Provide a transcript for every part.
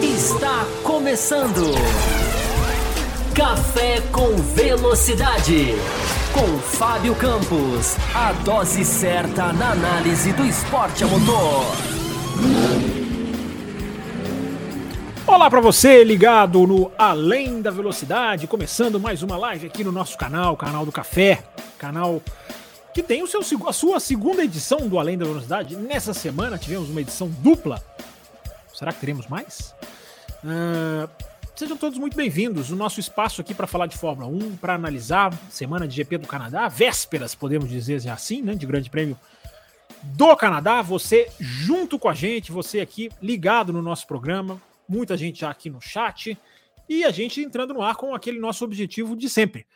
Está começando. Café com Velocidade. Com Fábio Campos. A dose certa na análise do esporte a motor. Olá para você ligado no Além da Velocidade, começando mais uma live aqui no nosso canal, canal do Café, canal que tem o seu, a sua segunda edição do Além da Velocidade. Nessa semana tivemos uma edição dupla. Será que teremos mais? Uh, sejam todos muito bem-vindos. O nosso espaço aqui para falar de Fórmula 1, para analisar semana de GP do Canadá, vésperas, podemos dizer assim, né, de Grande Prêmio do Canadá. Você junto com a gente, você aqui ligado no nosso programa, muita gente já aqui no chat e a gente entrando no ar com aquele nosso objetivo de sempre,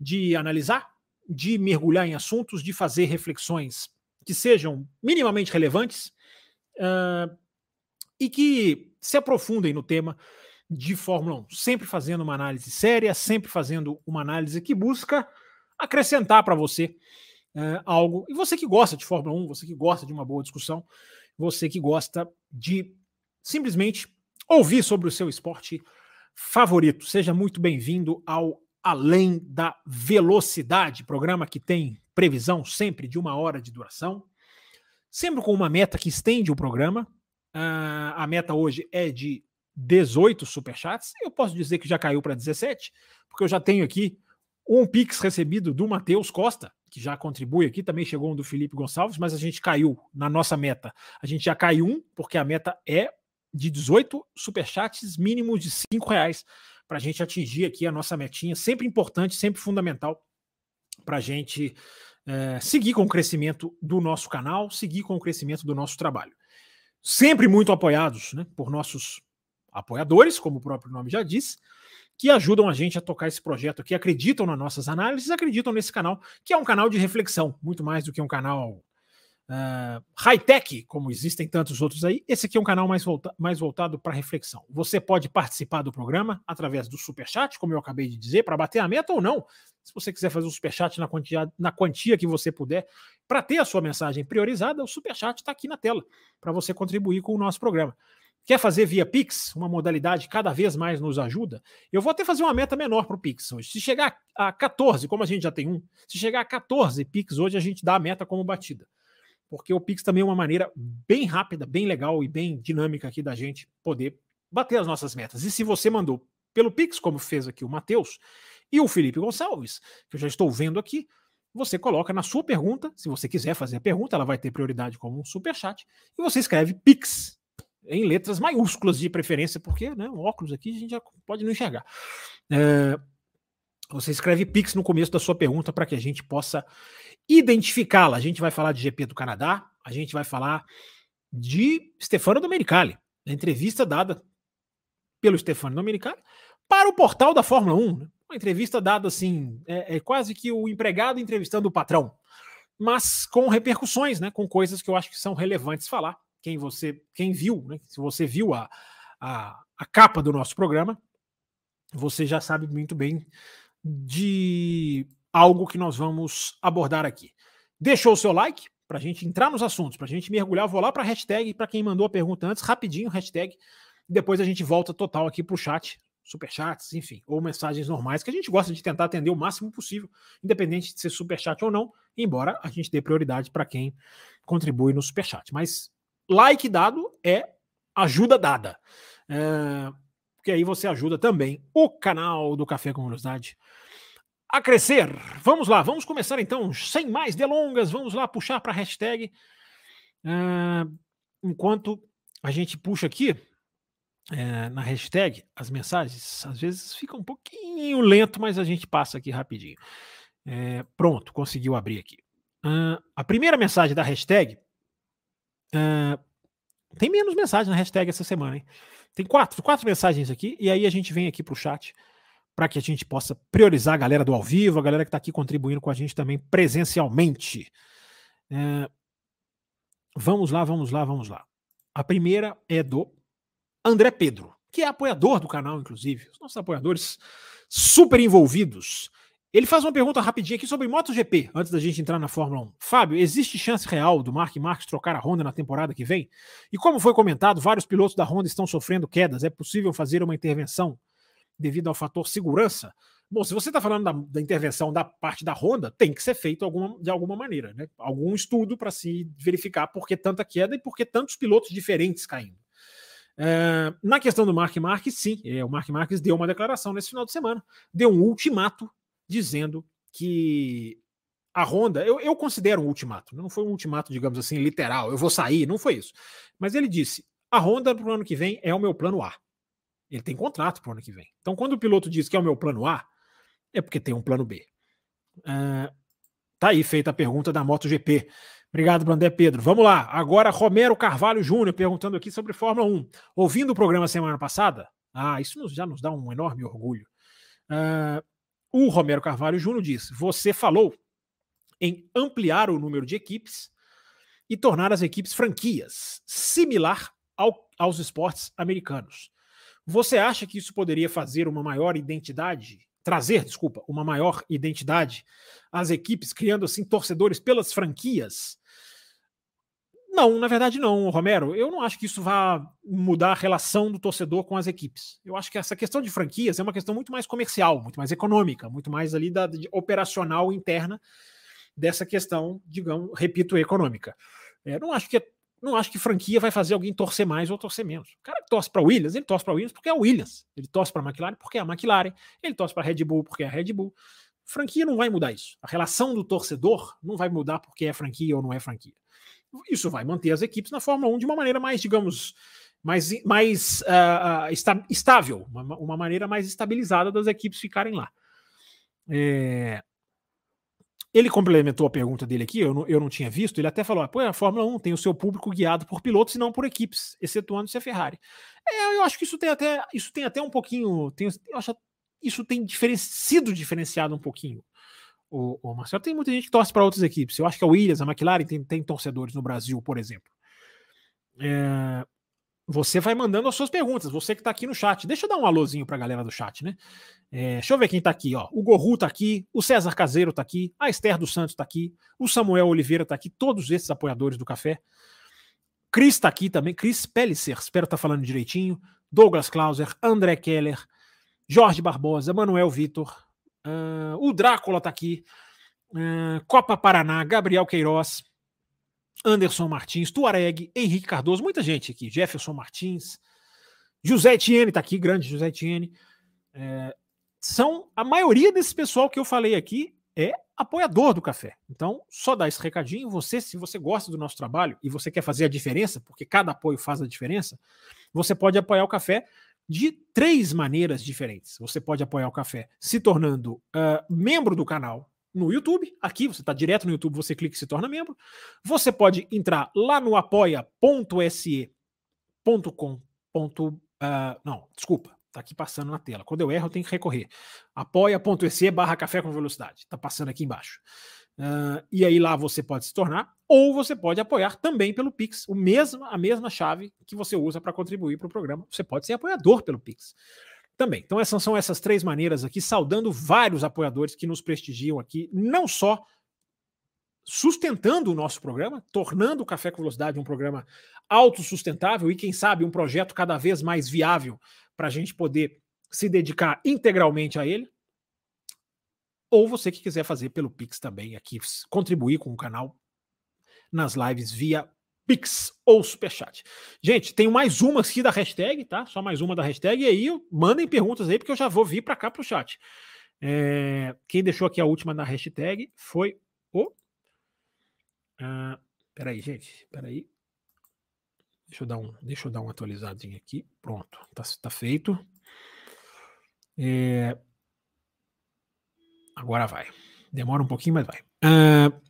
de analisar, de mergulhar em assuntos, de fazer reflexões que sejam minimamente relevantes uh, e que se aprofundem no tema de Fórmula 1, sempre fazendo uma análise séria, sempre fazendo uma análise que busca acrescentar para você uh, algo. E você que gosta de Fórmula 1, você que gosta de uma boa discussão, você que gosta de simplesmente ouvir sobre o seu esporte favorito. Seja muito bem-vindo ao Além da Velocidade, programa que tem previsão sempre de uma hora de duração, sempre com uma meta que estende o programa. Uh, a meta hoje é de 18 superchats. Eu posso dizer que já caiu para 17, porque eu já tenho aqui um Pix recebido do Matheus Costa, que já contribui aqui, também chegou um do Felipe Gonçalves, mas a gente caiu na nossa meta. A gente já caiu um, porque a meta é de 18 superchats mínimos de 5 reais para a gente atingir aqui a nossa metinha, sempre importante, sempre fundamental para a gente é, seguir com o crescimento do nosso canal, seguir com o crescimento do nosso trabalho. Sempre muito apoiados né, por nossos apoiadores, como o próprio nome já diz, que ajudam a gente a tocar esse projeto aqui, acreditam nas nossas análises, acreditam nesse canal, que é um canal de reflexão, muito mais do que um canal uh, high-tech, como existem tantos outros aí, esse aqui é um canal mais, volta mais voltado para reflexão. Você pode participar do programa através do Superchat, como eu acabei de dizer, para bater a meta ou não. Se você quiser fazer o Superchat na quantia, na quantia que você puder, para ter a sua mensagem priorizada, o Superchat está aqui na tela, para você contribuir com o nosso programa. Quer fazer via Pix, uma modalidade que cada vez mais nos ajuda? Eu vou até fazer uma meta menor para o Pix hoje. Se chegar a 14, como a gente já tem um, se chegar a 14 Pix hoje, a gente dá a meta como batida porque o Pix também é uma maneira bem rápida, bem legal e bem dinâmica aqui da gente poder bater as nossas metas. E se você mandou pelo Pix, como fez aqui o Matheus e o Felipe Gonçalves, que eu já estou vendo aqui, você coloca na sua pergunta, se você quiser fazer a pergunta, ela vai ter prioridade como um super chat, e você escreve Pix em letras maiúsculas de preferência, porque né, o óculos aqui a gente já pode não enxergar. É, você escreve Pix no começo da sua pergunta para que a gente possa identificá-la. A gente vai falar de GP do Canadá, a gente vai falar de Stefano Domenicali, a entrevista dada pelo Stefano Domenicali para o portal da Fórmula 1. Né? Uma entrevista dada assim, é, é, quase que o empregado entrevistando o patrão, mas com repercussões, né? com coisas que eu acho que são relevantes falar. Quem você, quem viu, né? se você viu a, a, a capa do nosso programa, você já sabe muito bem de algo que nós vamos abordar aqui. Deixou o seu like para a gente entrar nos assuntos, para a gente mergulhar. Vou lá para a hashtag, para quem mandou a pergunta antes, rapidinho, hashtag. Depois a gente volta total aqui para o chat, superchats, enfim, ou mensagens normais, que a gente gosta de tentar atender o máximo possível, independente de ser superchat ou não, embora a gente dê prioridade para quem contribui no superchat. Mas like dado é ajuda dada. É, porque aí você ajuda também o canal do Café com Velocidade a crescer. Vamos lá, vamos começar então, sem mais delongas, vamos lá puxar para a hashtag. Uh, enquanto a gente puxa aqui uh, na hashtag as mensagens, às vezes fica um pouquinho lento, mas a gente passa aqui rapidinho. Uh, pronto, conseguiu abrir aqui. a primeira mensagem da hashtag. tem menos mensagens na hashtag essa semana, hein? Tem quatro, quatro mensagens aqui, e aí a gente vem aqui para o chat para que a gente possa priorizar a galera do ao vivo, a galera que está aqui contribuindo com a gente também presencialmente. É, vamos lá, vamos lá, vamos lá. A primeira é do André Pedro, que é apoiador do canal, inclusive. Os nossos apoiadores super envolvidos Ele faz uma pergunta rapidinha aqui sobre MotoGP, antes da gente entrar na Fórmula 1. Fábio, existe chance real do Mark Marques trocar a Honda na temporada que vem? E como foi comentado, vários pilotos da Honda estão sofrendo quedas. É possível fazer uma intervenção devido ao fator segurança? Bom, se você está falando da, da, intervenção da parte da Honda, tem que ser feito alguma, de alguma maneira, né? Algum estudo para se verificar por que tanta queda e por que tantos pilotos diferentes caindo. É, na questão do Mark Marques, sim, é, o Mark Marques deu uma declaração nesse final de semana, deu um ultimato dizendo que a Honda, eu, eu considero um ultimato, não foi um ultimato, digamos assim, literal, eu vou sair, não foi isso. Mas ele disse: a Honda para o ano que vem é o meu plano A. Ele tem contrato para o ano que vem. Então, quando o piloto diz que é o meu plano A, é porque tem um plano B. Uh, tá aí feita a pergunta da MotoGP. Obrigado, Brandé Pedro. Vamos lá. Agora, Romero Carvalho Júnior perguntando aqui sobre Fórmula 1. Ouvindo o programa semana passada, ah, isso já nos dá um enorme orgulho. Uh, o Romero Carvalho Júnior disse: Você falou em ampliar o número de equipes e tornar as equipes franquias, similar ao, aos esportes americanos. Você acha que isso poderia fazer uma maior identidade, trazer, desculpa, uma maior identidade às equipes, criando assim torcedores pelas franquias? Não, na verdade não, Romero. Eu não acho que isso vá mudar a relação do torcedor com as equipes. Eu acho que essa questão de franquias é uma questão muito mais comercial, muito mais econômica, muito mais ali da operacional interna dessa questão, digamos, repito, econômica. É, não acho que é, não acho que franquia vai fazer alguém torcer mais ou torcer menos. O cara que torce para Williams, ele torce para Williams porque é o Williams. Ele torce para a McLaren porque é a McLaren. Ele torce para a Red Bull porque é a Red Bull. Franquia não vai mudar isso. A relação do torcedor não vai mudar porque é franquia ou não é franquia isso vai manter as equipes na Fórmula 1 de uma maneira mais, digamos, mais, mais uh, estável, uma, uma, maneira mais estabilizada das equipes ficarem lá. É... Ele complementou a pergunta dele aqui, eu não, eu não tinha visto, ele até falou: Pô, a Fórmula 1 tem o seu público guiado por pilotos e não por equipes, excetuando-se a Ferrari. É, eu acho que isso tem até, isso tem até um pouquinho. Tem, eu acho, isso tem diferen, sido diferenciado um pouquinho o, o Marcelo. Tem muita gente que torce para outras equipes. Eu acho que a Williams, a McLaren tem, tem torcedores no Brasil, por exemplo. É, você vai mandando as suas perguntas, você que está aqui no chat. Deixa eu dar um alôzinho para a galera do chat, né? É, deixa eu ver quem está aqui, ó. O Gorru está aqui, o César Caseiro está aqui, a Esther dos Santos está aqui, o Samuel Oliveira está aqui, todos esses apoiadores do café. Cris está aqui também, Cris Pellicer, espero estar tá falando direitinho. Douglas Clauser, André Keller, Jorge Barbosa, Manuel Vitor, Uh, o Drácula tá aqui. Uh, Copa Paraná, Gabriel Queiroz, Anderson Martins, Tuareg, Henrique Cardoso, muita gente aqui. Jefferson Martins, José Etienne tá aqui, grande José Etienne. É, são a maioria desse pessoal que eu falei aqui é apoiador do café. Então, só dar esse recadinho. Você, se você gosta do nosso trabalho e você quer fazer a diferença, porque cada apoio faz a diferença, você pode apoiar o café de três maneiras diferentes. Você pode apoiar o café se tornando uh, membro do canal no YouTube. Aqui, você está direto no YouTube, você clica e se torna membro. Você pode entrar lá no apoia.se.com. Uh, não, desculpa, está aqui passando na tela. Quando eu erro, eu tenho que recorrer. apoia.se barra café com velocidade. Está passando aqui embaixo. Uh, e aí lá você pode se tornar, ou você pode apoiar também pelo Pix, o mesmo, a mesma chave que você usa para contribuir para o programa. Você pode ser apoiador pelo Pix também. Então, essas são essas três maneiras aqui, saudando vários apoiadores que nos prestigiam aqui, não só sustentando o nosso programa, tornando o Café com Velocidade um programa autossustentável e, quem sabe, um projeto cada vez mais viável para a gente poder se dedicar integralmente a ele ou você que quiser fazer pelo Pix também aqui, contribuir com o canal nas lives via Pix ou Superchat. Gente, tem mais uma aqui da hashtag, tá? Só mais uma da hashtag, e aí mandem perguntas aí, porque eu já vou vir para cá para o chat. É, quem deixou aqui a última na hashtag foi o. Ah, peraí, gente, peraí. Deixa eu dar um, deixa eu dar um atualizadinho aqui. Pronto, tá, tá feito. É, Agora vai. Demora um pouquinho, mas vai. Uh,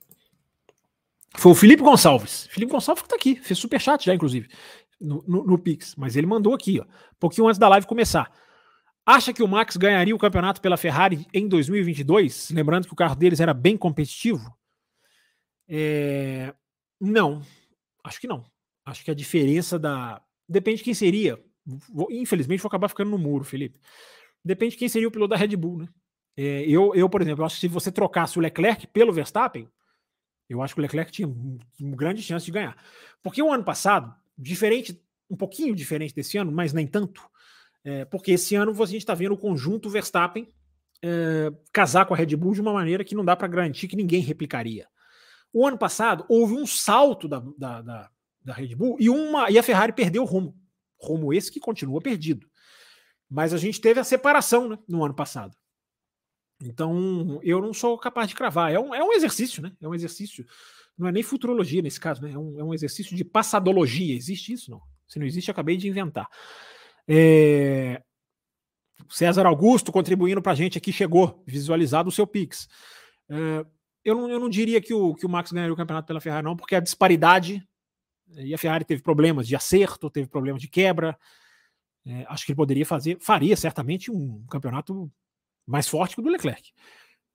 foi o Felipe Gonçalves. Felipe Gonçalves que tá aqui, fez super chat já, inclusive, no, no, no, Pix. Mas ele mandou aqui, ó, um pouquinho antes da live começar. Acha que o Max ganharia o campeonato pela Ferrari em 2022? Lembrando que o carro deles era bem competitivo. É... Não, acho que não. Acho que a diferença da. Depende de quem seria. Infelizmente, vou acabar ficando no muro, Felipe. Depende de quem seria o piloto da Red Bull, né? É, eu, eu, por exemplo, acho que se você trocasse o Leclerc pelo Verstappen, eu acho que o Leclerc tinha grande chance de ganhar. Porque o ano passado, diferente, um pouquinho diferente desse ano, mas nem tanto, é, porque esse ano a gente está vendo o conjunto Verstappen é, casar com a Red Bull de uma maneira que não dá para garantir que ninguém replicaria. O ano passado houve um salto da, da, da, da Red Bull e, uma, e a Ferrari perdeu o rumo. Rumo esse que continua perdido. Mas a gente teve a separação né, no ano passado. Então, eu não sou capaz de cravar. É um, é um exercício, né? É um exercício. Não é nem futurologia nesse caso, né? É um, é um exercício de passadologia. Existe isso? Não. Se não existe, acabei de inventar. É... César Augusto contribuindo para a gente aqui, chegou visualizado o seu Pix. É... Eu, não, eu não diria que o, que o Max ganharia o campeonato pela Ferrari, não, porque a disparidade. E a Ferrari teve problemas de acerto, teve problemas de quebra. É, acho que ele poderia fazer, faria certamente um campeonato mais forte que o do Leclerc.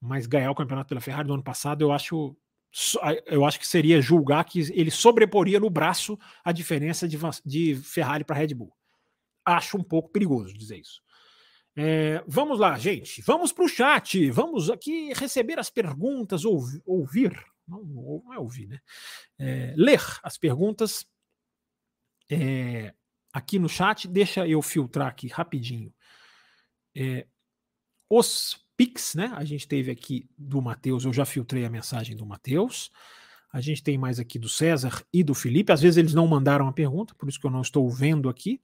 Mas ganhar o campeonato pela Ferrari no ano passado, eu acho, eu acho que seria julgar que ele sobreporia no braço a diferença de, de Ferrari para Red Bull. Acho um pouco perigoso dizer isso. É, vamos lá, gente. Vamos para o chat. Vamos aqui receber as perguntas, ouvir. Não, não é ouvir, né? É, ler as perguntas é, aqui no chat. Deixa eu filtrar aqui rapidinho. É, os Pix, né? A gente teve aqui do Matheus, eu já filtrei a mensagem do Matheus. A gente tem mais aqui do César e do Felipe. Às vezes eles não mandaram a pergunta, por isso que eu não estou vendo aqui.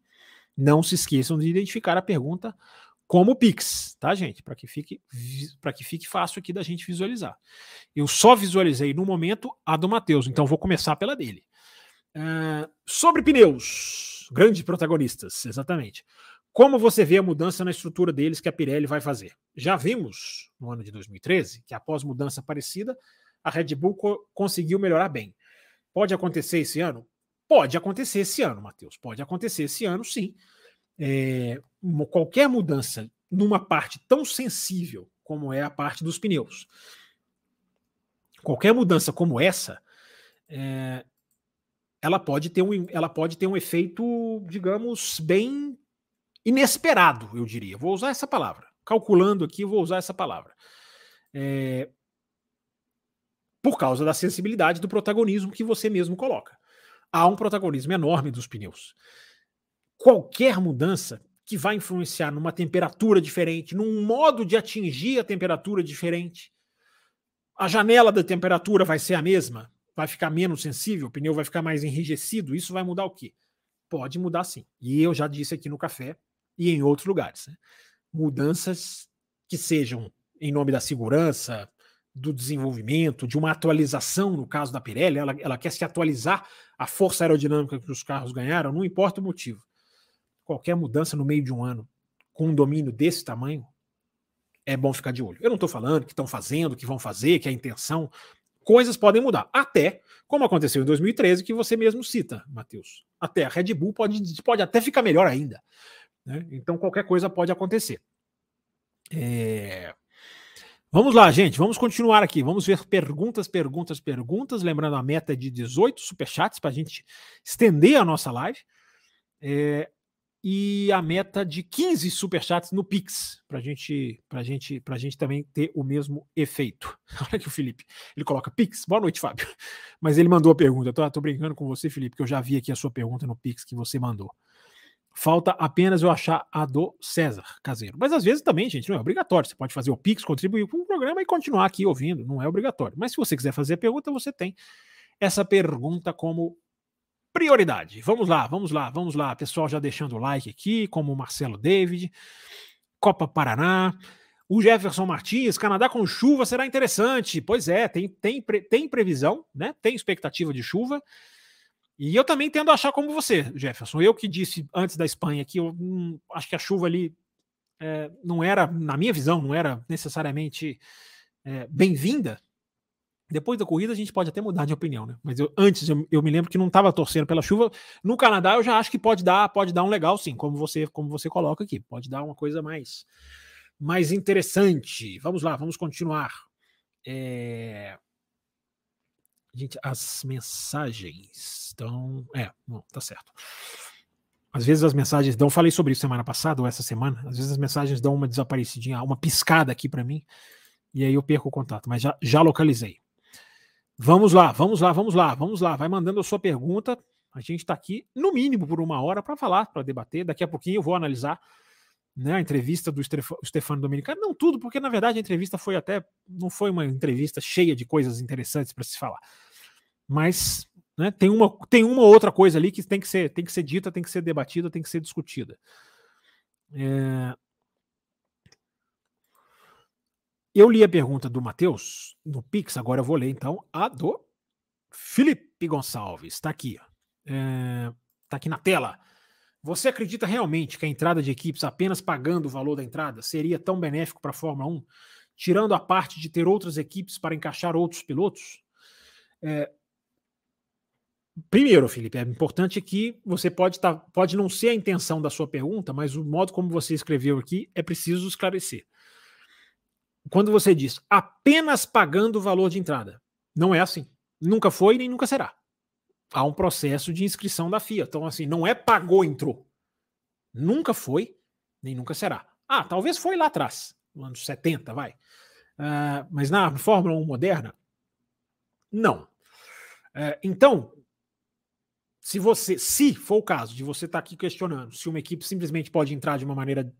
Não se esqueçam de identificar a pergunta como Pix, tá, gente? Para que fique para que fique fácil aqui da gente visualizar. Eu só visualizei no momento a do Matheus, então vou começar pela dele. Uh, sobre pneus, grandes protagonistas, exatamente. Como você vê a mudança na estrutura deles que a Pirelli vai fazer? Já vimos no ano de 2013 que após mudança parecida, a Red Bull co conseguiu melhorar bem. Pode acontecer esse ano? Pode acontecer esse ano, Matheus. Pode acontecer esse ano, sim. É, uma, qualquer mudança numa parte tão sensível como é a parte dos pneus, qualquer mudança como essa, é, ela pode ter um, ela pode ter um efeito, digamos, bem inesperado, eu diria. Vou usar essa palavra. Calculando aqui, vou usar essa palavra. É... Por causa da sensibilidade do protagonismo que você mesmo coloca. Há um protagonismo enorme dos pneus. Qualquer mudança que vai influenciar numa temperatura diferente, num modo de atingir a temperatura diferente, a janela da temperatura vai ser a mesma, vai ficar menos sensível, o pneu vai ficar mais enrijecido, isso vai mudar o quê? Pode mudar sim. E eu já disse aqui no café e em outros lugares. Né? Mudanças que sejam em nome da segurança, do desenvolvimento, de uma atualização, no caso da Pirelli, ela, ela quer se atualizar a força aerodinâmica que os carros ganharam, não importa o motivo. Qualquer mudança no meio de um ano, com um domínio desse tamanho, é bom ficar de olho. Eu não estou falando que estão fazendo, que vão fazer, que a intenção. Coisas podem mudar. Até, como aconteceu em 2013, que você mesmo cita, Matheus. Até a Red Bull pode, pode até ficar melhor ainda. Né? Então qualquer coisa pode acontecer. É... Vamos lá, gente. Vamos continuar aqui. Vamos ver perguntas, perguntas, perguntas. Lembrando, a meta é de 18 superchats para a gente estender a nossa live. É... E a meta de 15 superchats no Pix, para gente, a gente, gente também ter o mesmo efeito. Olha aqui o Felipe. Ele coloca Pix. Boa noite, Fábio. Mas ele mandou a pergunta. Tô brincando com você, Felipe, que eu já vi aqui a sua pergunta no Pix que você mandou. Falta apenas eu achar a do César Caseiro. Mas às vezes também, gente, não é obrigatório. Você pode fazer o Pix, contribuir com o programa e continuar aqui ouvindo. Não é obrigatório. Mas se você quiser fazer a pergunta, você tem essa pergunta como prioridade. Vamos lá, vamos lá, vamos lá. Pessoal já deixando o like aqui, como o Marcelo David, Copa Paraná. O Jefferson Martins, Canadá com chuva será interessante. Pois é, tem, tem, tem previsão, né? Tem expectativa de chuva. E eu também tendo a achar como você, Jefferson. Eu que disse antes da Espanha que eu hum, acho que a chuva ali é, não era, na minha visão, não era necessariamente é, bem-vinda. Depois da corrida a gente pode até mudar de opinião, né? Mas eu, antes eu, eu me lembro que não estava torcendo pela chuva. No Canadá eu já acho que pode dar, pode dar um legal, sim, como você, como você coloca aqui. Pode dar uma coisa mais, mais interessante. Vamos lá, vamos continuar. É... Gente, as mensagens estão. É, não, tá certo. Às vezes as mensagens dão, falei sobre isso semana passada ou essa semana, às vezes as mensagens dão uma desaparecidinha, uma piscada aqui para mim, e aí eu perco o contato, mas já, já localizei. Vamos lá, vamos lá, vamos lá, vamos lá. Vai mandando a sua pergunta. A gente está aqui, no mínimo, por uma hora para falar, para debater. Daqui a pouquinho eu vou analisar né, a entrevista do Stefano Domenicano. Não tudo, porque na verdade a entrevista foi até. Não foi uma entrevista cheia de coisas interessantes para se falar. Mas né, tem, uma, tem uma outra coisa ali que tem que, ser, tem que ser dita, tem que ser debatida, tem que ser discutida. É, eu li a pergunta do Matheus no Pix, agora eu vou ler então a do Felipe Gonçalves. Está aqui. Está é, tá aqui na tela. Você acredita realmente que a entrada de equipes apenas pagando o valor da entrada seria tão benéfico para a Fórmula 1, tirando a parte de ter outras equipes para encaixar outros pilotos? É, Primeiro, Felipe, é importante que você pode, tá, pode não ser a intenção da sua pergunta, mas o modo como você escreveu aqui é preciso esclarecer quando você diz apenas pagando o valor de entrada, não é assim. Nunca foi nem nunca será. Há um processo de inscrição da FIA. Então, assim, não é pagou, entrou. Nunca foi, nem nunca será. Ah, talvez foi lá atrás, no ano 70, vai. Uh, mas na Fórmula 1 moderna, não. Uh, então, se você, se for o caso de você estar tá aqui questionando se uma equipe simplesmente pode entrar de uma maneira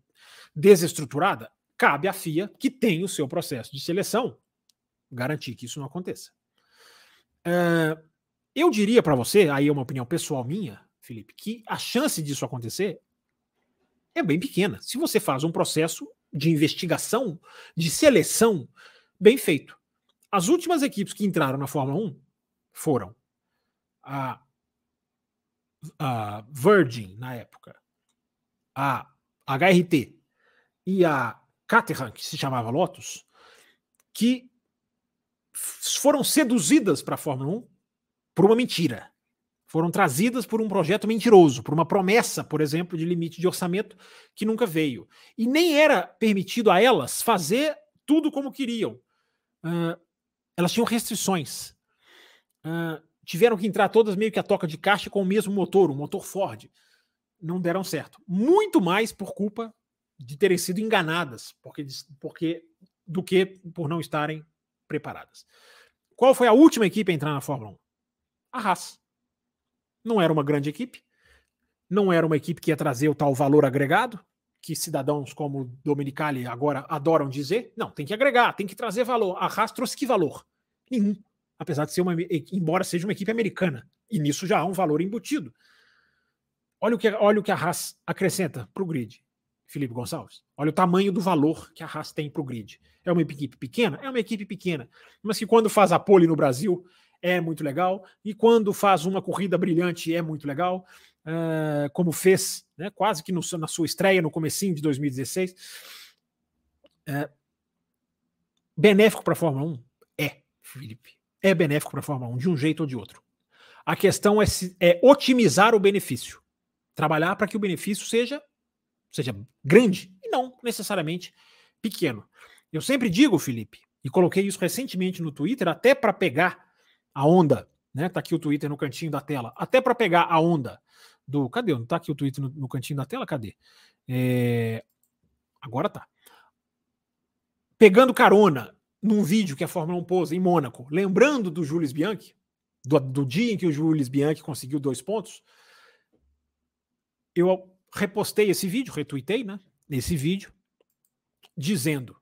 desestruturada, cabe à FIA, que tem o seu processo de seleção, garantir que isso não aconteça. Uh, eu diria para você, aí é uma opinião pessoal minha, Felipe, que a chance disso acontecer é bem pequena. Se você faz um processo de investigação, de seleção bem feito. As últimas equipes que entraram na Fórmula 1 foram a, a Virgin, na época, a HRT e a Caterham, que se chamava Lotus, que foram seduzidas para a Fórmula 1 por uma mentira. Foram trazidas por um projeto mentiroso, por uma promessa, por exemplo, de limite de orçamento que nunca veio. E nem era permitido a elas fazer tudo como queriam. Uh, elas tinham restrições. Uh, tiveram que entrar todas meio que a toca de caixa com o mesmo motor, o motor Ford. Não deram certo. Muito mais por culpa de terem sido enganadas, porque, porque do que por não estarem preparadas. Qual foi a última equipe a entrar na Fórmula 1? A Haas. Não era uma grande equipe, não era uma equipe que ia trazer o tal valor agregado, que cidadãos como Dominicali agora adoram dizer. Não, tem que agregar, tem que trazer valor. A Haas trouxe que valor? Nenhum. Apesar de ser uma, embora seja uma equipe americana. E nisso já há um valor embutido. Olha o que, olha o que a Haas acrescenta para o grid. Felipe Gonçalves. Olha o tamanho do valor que a Haas tem para o grid. É uma equipe pequena? É uma equipe pequena, mas que quando faz a pole no Brasil é muito legal, e quando faz uma corrida brilhante é muito legal, uh, como fez né, quase que no, na sua estreia no comecinho de 2016. Uh, benéfico para a Fórmula 1? É, Felipe. É benéfico para a Fórmula 1, de um jeito ou de outro. A questão é, se, é otimizar o benefício. Trabalhar para que o benefício seja seja grande e não necessariamente pequeno. Eu sempre digo, Felipe, e coloquei isso recentemente no Twitter, até para pegar a onda, né? Tá aqui o Twitter no cantinho da tela, até para pegar a onda do. Cadê? Não tá aqui o Twitter no, no cantinho da tela? Cadê? É... Agora tá. Pegando carona num vídeo que a Fórmula 1 pôs em Mônaco, lembrando do Jules Bianchi, do, do dia em que o Jules Bianchi conseguiu dois pontos, eu repostei esse vídeo, retuitei, né? Esse vídeo, dizendo: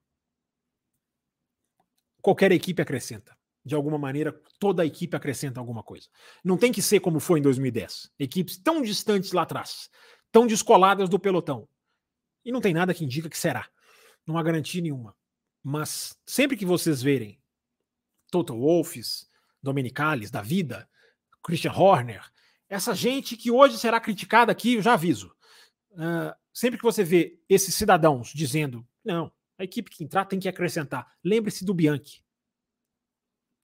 qualquer equipe acrescenta. De alguma maneira, toda a equipe acrescenta alguma coisa. Não tem que ser como foi em 2010. Equipes tão distantes lá atrás, tão descoladas do pelotão. E não tem nada que indica que será. Não há garantia nenhuma. Mas sempre que vocês verem Total Wolffs, Dominicales da vida, Christian Horner, essa gente que hoje será criticada aqui, eu já aviso uh, sempre que você vê esses cidadãos dizendo, não, a equipe que entrar tem que acrescentar, lembre-se do Bianchi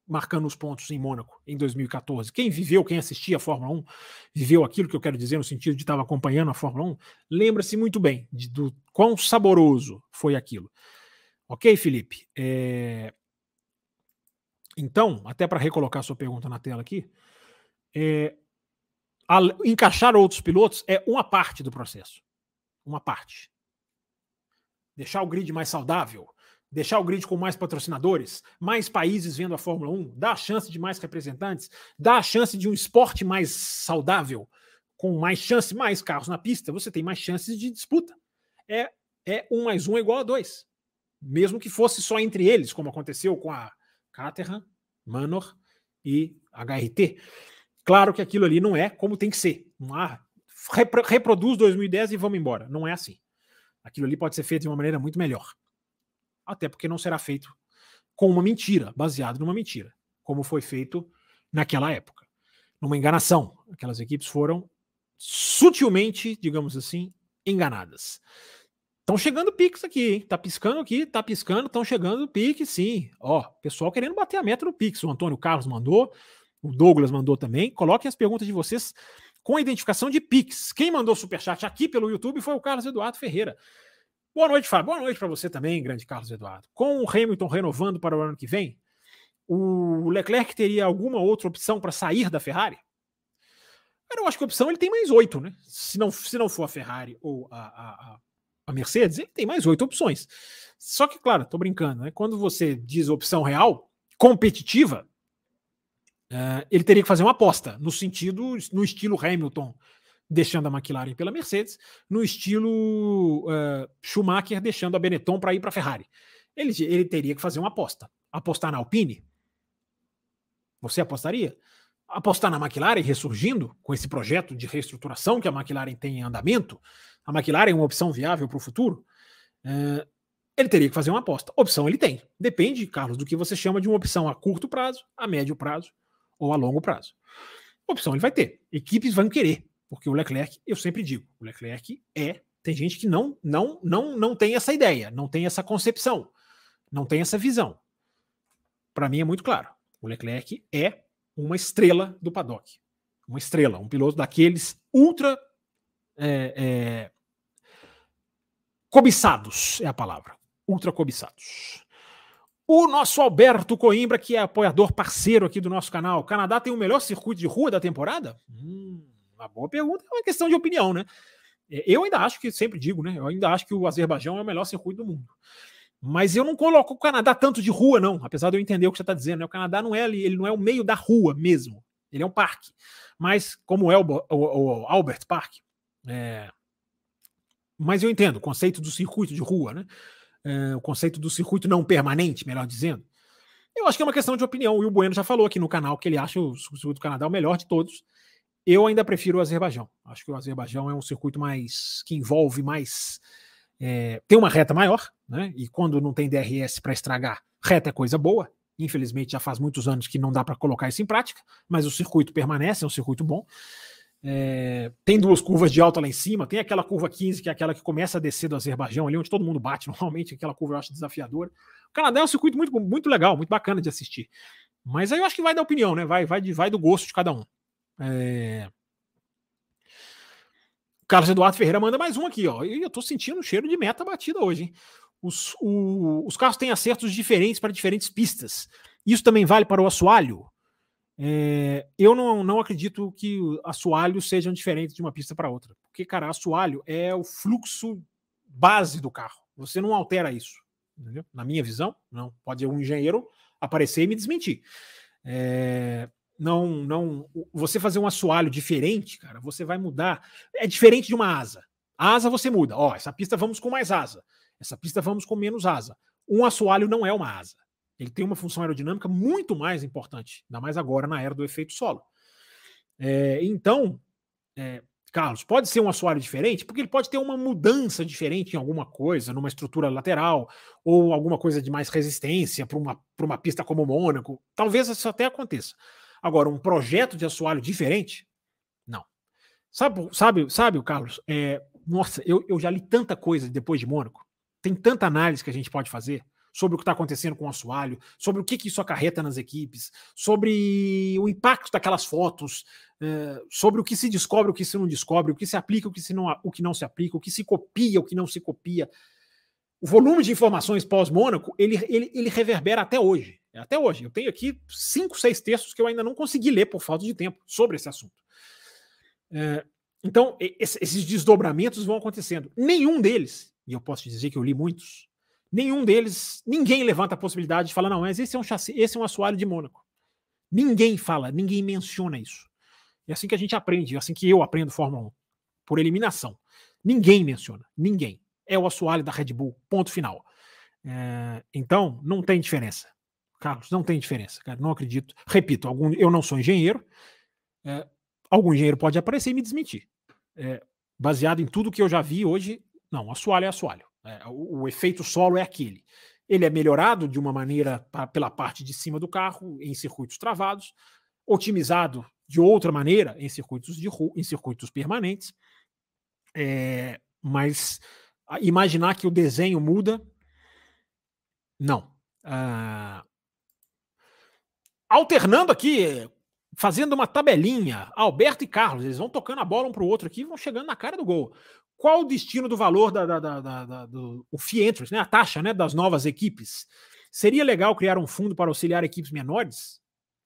marcando os pontos em Mônaco em 2014. Quem viveu, quem assistia a Fórmula 1, viveu aquilo que eu quero dizer no sentido de estar acompanhando a Fórmula 1, lembra-se muito bem de, do quão saboroso foi aquilo. Ok, Felipe? É... Então, até para recolocar sua pergunta na tela aqui, é... encaixar outros pilotos é uma parte do processo. Uma parte. Deixar o grid mais saudável, deixar o grid com mais patrocinadores, mais países vendo a Fórmula 1, dar a chance de mais representantes, dar a chance de um esporte mais saudável, com mais chance, mais carros na pista, você tem mais chances de disputa. É, é um mais um igual a dois. Mesmo que fosse só entre eles, como aconteceu com a Caterham, Manor e HRT. Claro que aquilo ali não é como tem que ser. Não há, reproduz 2010 e vamos embora. Não é assim. Aquilo ali pode ser feito de uma maneira muito melhor. Até porque não será feito com uma mentira, baseado numa mentira, como foi feito naquela época. Numa enganação. Aquelas equipes foram sutilmente, digamos assim, enganadas. Estão chegando piques aqui, hein? Tá piscando aqui, tá piscando, estão chegando piques, sim. Ó, pessoal querendo bater a meta no Pix. O Antônio Carlos mandou, o Douglas mandou também. Coloquem as perguntas de vocês com a identificação de Pix. Quem mandou superchat aqui pelo YouTube foi o Carlos Eduardo Ferreira. Boa noite, Fábio. Boa noite para você também, grande Carlos Eduardo. Com o Hamilton renovando para o ano que vem, o Leclerc teria alguma outra opção para sair da Ferrari? eu acho que a opção ele tem mais oito, né? Se não, se não for a Ferrari ou a, a, a Mercedes, ele tem mais oito opções. Só que, claro, tô brincando, né? Quando você diz opção real, competitiva, uh, ele teria que fazer uma aposta, no sentido, no estilo Hamilton, deixando a McLaren pela Mercedes, no estilo uh, Schumacher deixando a Benetton para ir para a Ferrari. Ele, ele teria que fazer uma aposta. Apostar na Alpine? Você apostaria? apostar na McLaren ressurgindo com esse projeto de reestruturação que a McLaren tem em andamento, a McLaren é uma opção viável para o futuro, é, ele teria que fazer uma aposta. Opção ele tem. Depende, Carlos, do que você chama de uma opção a curto prazo, a médio prazo ou a longo prazo. Opção ele vai ter. Equipes vão querer, porque o Leclerc, eu sempre digo, o Leclerc é. Tem gente que não, não, não, não tem essa ideia, não tem essa concepção, não tem essa visão. Para mim é muito claro. O Leclerc é uma estrela do paddock. Uma estrela, um piloto daqueles ultra é, é, cobiçados, é a palavra. Ultra cobiçados. O nosso Alberto Coimbra, que é apoiador parceiro aqui do nosso canal. O Canadá tem o melhor circuito de rua da temporada? Hum, uma boa pergunta, é uma questão de opinião, né? É, eu ainda acho que, sempre digo, né? Eu ainda acho que o Azerbaijão é o melhor circuito do mundo. Mas eu não coloco o Canadá tanto de rua, não, apesar de eu entender o que você está dizendo. Né? O Canadá não é ele não é o meio da rua mesmo. Ele é um parque. Mas, como é o, o, o Albert Park, é... mas eu entendo o conceito do circuito de rua, né? É, o conceito do circuito não permanente, melhor dizendo. Eu acho que é uma questão de opinião. E o Bueno já falou aqui no canal que ele acha o circuito do Canadá o melhor de todos. Eu ainda prefiro o Azerbaijão. Acho que o Azerbaijão é um circuito mais que envolve mais é, tem uma reta maior, né? E quando não tem DRS para estragar, reta é coisa boa. Infelizmente já faz muitos anos que não dá para colocar isso em prática, mas o circuito permanece, é um circuito bom. É, tem duas curvas de alta lá em cima, tem aquela curva 15, que é aquela que começa a descer do Azerbaijão, ali onde todo mundo bate normalmente, aquela curva eu acho desafiadora. O Canadá é um circuito muito, muito legal, muito bacana de assistir. Mas aí eu acho que vai da opinião, né? Vai, vai, de, vai do gosto de cada um. É, Carlos Eduardo Ferreira manda mais um aqui, ó. E eu tô sentindo um cheiro de meta batida hoje, hein? Os, o, os carros têm acertos diferentes para diferentes pistas. Isso também vale para o assoalho? É, eu não, não acredito que assoalhos sejam diferentes de uma pista para outra. Porque, cara, assoalho é o fluxo base do carro. Você não altera isso. Entendeu? Na minha visão, não. Pode um engenheiro aparecer e me desmentir. É, não, não. Você fazer um assoalho diferente, cara, você vai mudar. É diferente de uma asa. A asa você muda. Ó, essa pista vamos com mais asa. Essa pista vamos com menos asa. Um assoalho não é uma asa. Ele tem uma função aerodinâmica muito mais importante, ainda mais agora na era do efeito solo. É, então, é, Carlos, pode ser um assoalho diferente, porque ele pode ter uma mudança diferente em alguma coisa, numa estrutura lateral, ou alguma coisa de mais resistência para uma, uma pista como o Mônaco. Talvez isso até aconteça. Agora, um projeto de assoalho diferente? Não. Sabe, sabe, sabe Carlos? É, nossa, eu, eu já li tanta coisa depois de Mônaco. Tem tanta análise que a gente pode fazer sobre o que está acontecendo com o assoalho, sobre o que, que isso acarreta nas equipes, sobre o impacto daquelas fotos, é, sobre o que se descobre, o que se não descobre, o que se aplica, o que, se não, o que não se aplica, o que se copia, o que não se copia. O volume de informações pós-Mônaco, ele, ele, ele reverbera até hoje. Até hoje. Eu tenho aqui cinco, seis textos que eu ainda não consegui ler por falta de tempo sobre esse assunto. É, então, esses desdobramentos vão acontecendo. Nenhum deles, e eu posso te dizer que eu li muitos, nenhum deles, ninguém levanta a possibilidade de falar, não, mas esse é um chassi, esse é um assoalho de Mônaco. Ninguém fala, ninguém menciona isso. É assim que a gente aprende, é assim que eu aprendo Fórmula 1, por eliminação. Ninguém menciona, ninguém. É o assoalho da Red Bull, ponto final. É, então, não tem diferença. Carlos, não tem diferença, cara. Não acredito. Repito, algum, eu não sou engenheiro. É, algum engenheiro pode aparecer e me desmentir. É, baseado em tudo que eu já vi hoje, não, assoalho é assoalho. É, o, o, efeito solo é aquele. Ele é melhorado de uma maneira pra, pela parte de cima do carro, em circuitos travados, otimizado de outra maneira em circuitos, de, em circuitos permanentes. É, mas imaginar que o desenho muda, não. Ah, alternando aqui, fazendo uma tabelinha, Alberto e Carlos, eles vão tocando a bola um para o outro aqui, vão chegando na cara do gol. Qual o destino do valor da, da, da, da do o fee né, a taxa né, das novas equipes? Seria legal criar um fundo para auxiliar equipes menores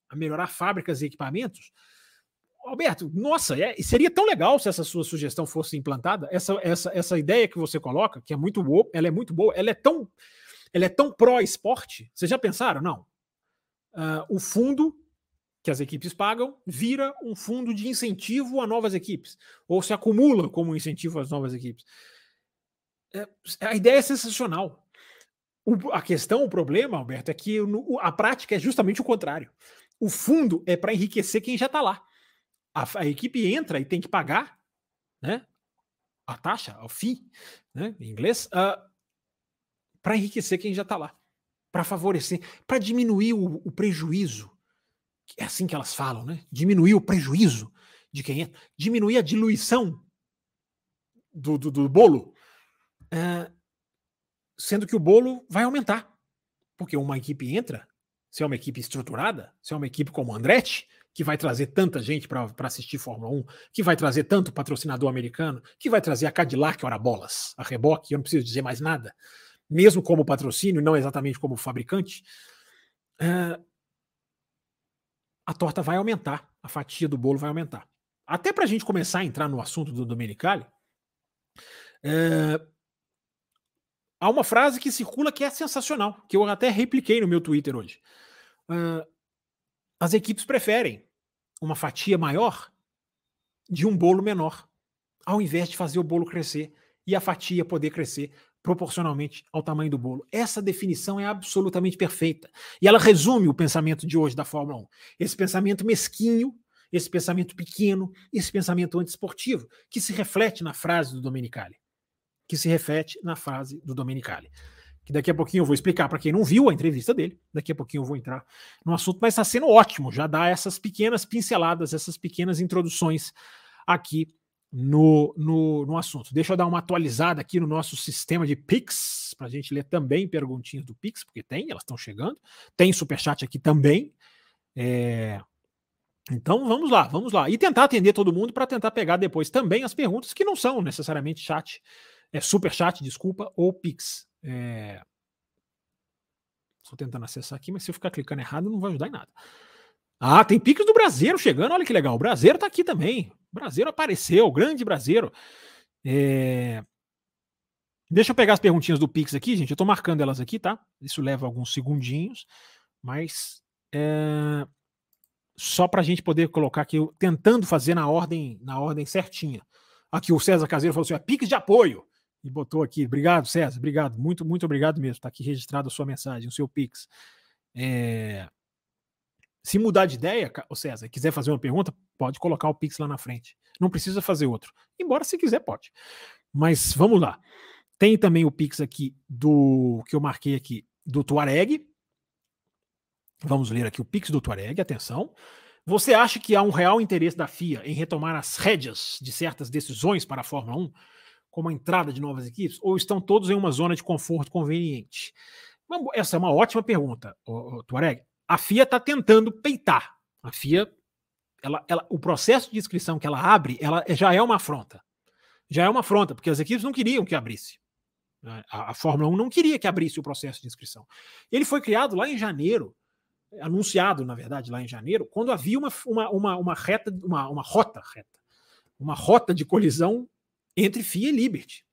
a melhorar fábricas e equipamentos? Alberto, nossa, é, seria tão legal se essa sua sugestão fosse implantada. Essa, essa, essa ideia que você coloca, que é muito boa, ela é muito boa, ela é tão, ela é tão pró-esporte. Vocês já pensaram? Não. Uh, o fundo que as equipes pagam vira um fundo de incentivo a novas equipes, ou se acumula como incentivo às novas equipes. É, a ideia é sensacional. O, a questão, o problema, Alberto, é que no, a prática é justamente o contrário. O fundo é para enriquecer quem já está lá. A, a, equipe entra e tem que pagar né, a taxa, o fee, né, em inglês, uh, para enriquecer quem já está lá, para favorecer, para diminuir o, o prejuízo é assim que elas falam, né? Diminuir o prejuízo de quem é, diminuir a diluição do, do, do bolo, é, sendo que o bolo vai aumentar. Porque uma equipe entra, se é uma equipe estruturada, se é uma equipe como Andretti, que vai trazer tanta gente para assistir Fórmula 1, que vai trazer tanto patrocinador americano, que vai trazer a Cadillac, ora bolas, a reboque, eu não preciso dizer mais nada, mesmo como patrocínio, não exatamente como fabricante. É, a torta vai aumentar, a fatia do bolo vai aumentar. Até para a gente começar a entrar no assunto do Domenicali, é, há uma frase que circula que é sensacional, que eu até repliquei no meu Twitter hoje. É, as equipes preferem uma fatia maior de um bolo menor, ao invés de fazer o bolo crescer e a fatia poder crescer proporcionalmente ao tamanho do bolo. Essa definição é absolutamente perfeita. E ela resume o pensamento de hoje da Fórmula 1. Esse pensamento mesquinho, esse pensamento pequeno, esse pensamento antiesportivo, que se reflete na frase do Domenicali. Que se reflete na frase do Domenicali. Que daqui a pouquinho eu vou explicar para quem não viu a entrevista dele. Daqui a pouquinho eu vou entrar no assunto, mas está sendo ótimo já dar essas pequenas pinceladas, essas pequenas introduções aqui no, no, no assunto. Deixa eu dar uma atualizada aqui no nosso sistema de Pix, para a gente ler também perguntinhas do Pix, porque tem, elas estão chegando. Tem superchat aqui também. É... Então vamos lá, vamos lá. E tentar atender todo mundo para tentar pegar depois também as perguntas que não são necessariamente chat, é super chat, desculpa, ou Pix. É... Estou tentando acessar aqui, mas se eu ficar clicando errado, não vai ajudar em nada. Ah, tem Pix do Brasileiro chegando, olha que legal. O Brasileiro está aqui também. Brasileiro apareceu, grande Brasileiro. É... Deixa eu pegar as perguntinhas do Pix aqui, gente. Eu estou marcando elas aqui, tá? Isso leva alguns segundinhos, mas é... só para a gente poder colocar aqui, tentando fazer na ordem, na ordem certinha. Aqui o César Caseiro falou assim: é Pix de apoio. E botou aqui. Obrigado, César. Obrigado. Muito, muito obrigado mesmo. Está aqui registrado a sua mensagem, o seu Pix. É... Se mudar de ideia, o César, quiser fazer uma pergunta, pode colocar o Pix lá na frente. Não precisa fazer outro. Embora se quiser, pode. Mas vamos lá. Tem também o Pix aqui do que eu marquei aqui do Tuareg. Vamos ler aqui o Pix do Tuareg, atenção. Você acha que há um real interesse da FIA em retomar as rédeas de certas decisões para a Fórmula 1, como a entrada de novas equipes, ou estão todos em uma zona de conforto conveniente? Essa é uma ótima pergunta, Tuareg a FIA está tentando peitar. A FIA, ela, ela, o processo de inscrição que ela abre, ela já é uma afronta. Já é uma afronta, porque as equipes não queriam que abrisse. A, a Fórmula 1 não queria que abrisse o processo de inscrição. Ele foi criado lá em janeiro, anunciado, na verdade, lá em janeiro, quando havia uma, uma, uma, uma reta, uma, uma rota reta, uma rota de colisão entre FIA e Liberty.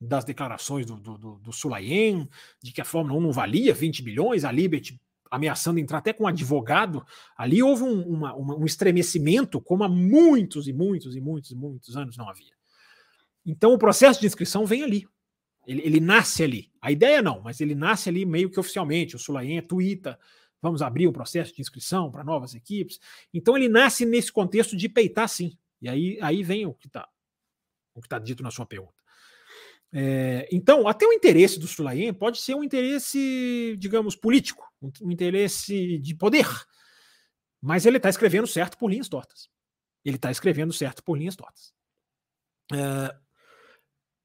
Das declarações do, do, do, do Sulayen, de que a Fórmula 1 não valia 20 bilhões, a Liberty ameaçando entrar até com um advogado. Ali houve um, uma, uma, um estremecimento, como há muitos e muitos e muitos e muitos anos não havia. Então o processo de inscrição vem ali. Ele, ele, nasce ali. A ideia não, mas ele nasce ali meio que oficialmente. O Sulayen tuita, vamos abrir o processo de inscrição para novas equipes. Então ele nasce nesse contexto de peitar sim. E aí, aí vem o que está o que está dito na sua pergunta. É, então, até o interesse do Sulayen pode ser um interesse, digamos, político, um, interesse de poder. Mas ele está escrevendo certo por linhas tortas. Ele está escrevendo certo por linhas tortas. É,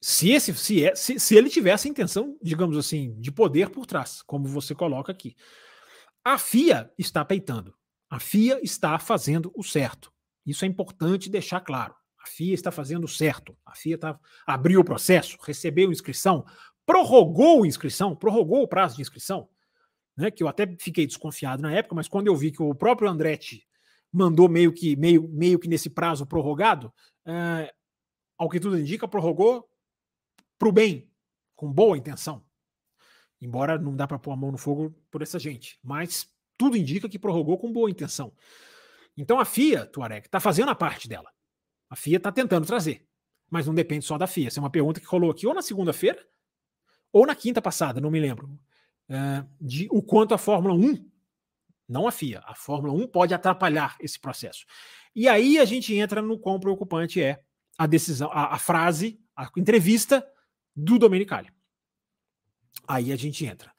se, esse, se, é, se, se ele tivesse a intenção, digamos assim, de poder por trás, como você coloca aqui. A FIA está peitando. A FIA está fazendo o certo. Isso é importante deixar claro. A FIA está fazendo certo. A FIA tá, abriu o processo, recebeu inscrição, prorrogou inscrição, prorrogou o prazo de inscrição, né, que eu até fiquei desconfiado na época, mas quando eu vi que o próprio Andretti mandou meio que, meio, meio que nesse prazo prorrogado, é, ao que tudo indica, prorrogou para o bem, com boa intenção. Embora não dá para pôr a mão no fogo por essa gente, mas tudo indica que prorrogou com boa intenção. Então a FIA, Tuareg, está fazendo a parte dela. A FIA está tentando trazer. Mas não depende só da FIA. Essa é uma pergunta que rolou aqui ou na segunda-feira ou na quinta passada, não me lembro. É, de o quanto a Fórmula 1, não a FIA, a Fórmula 1 pode atrapalhar esse processo. E aí a gente entra no quão preocupante é a decisão, a, a frase, a entrevista do Domenicali. Aí a gente entra.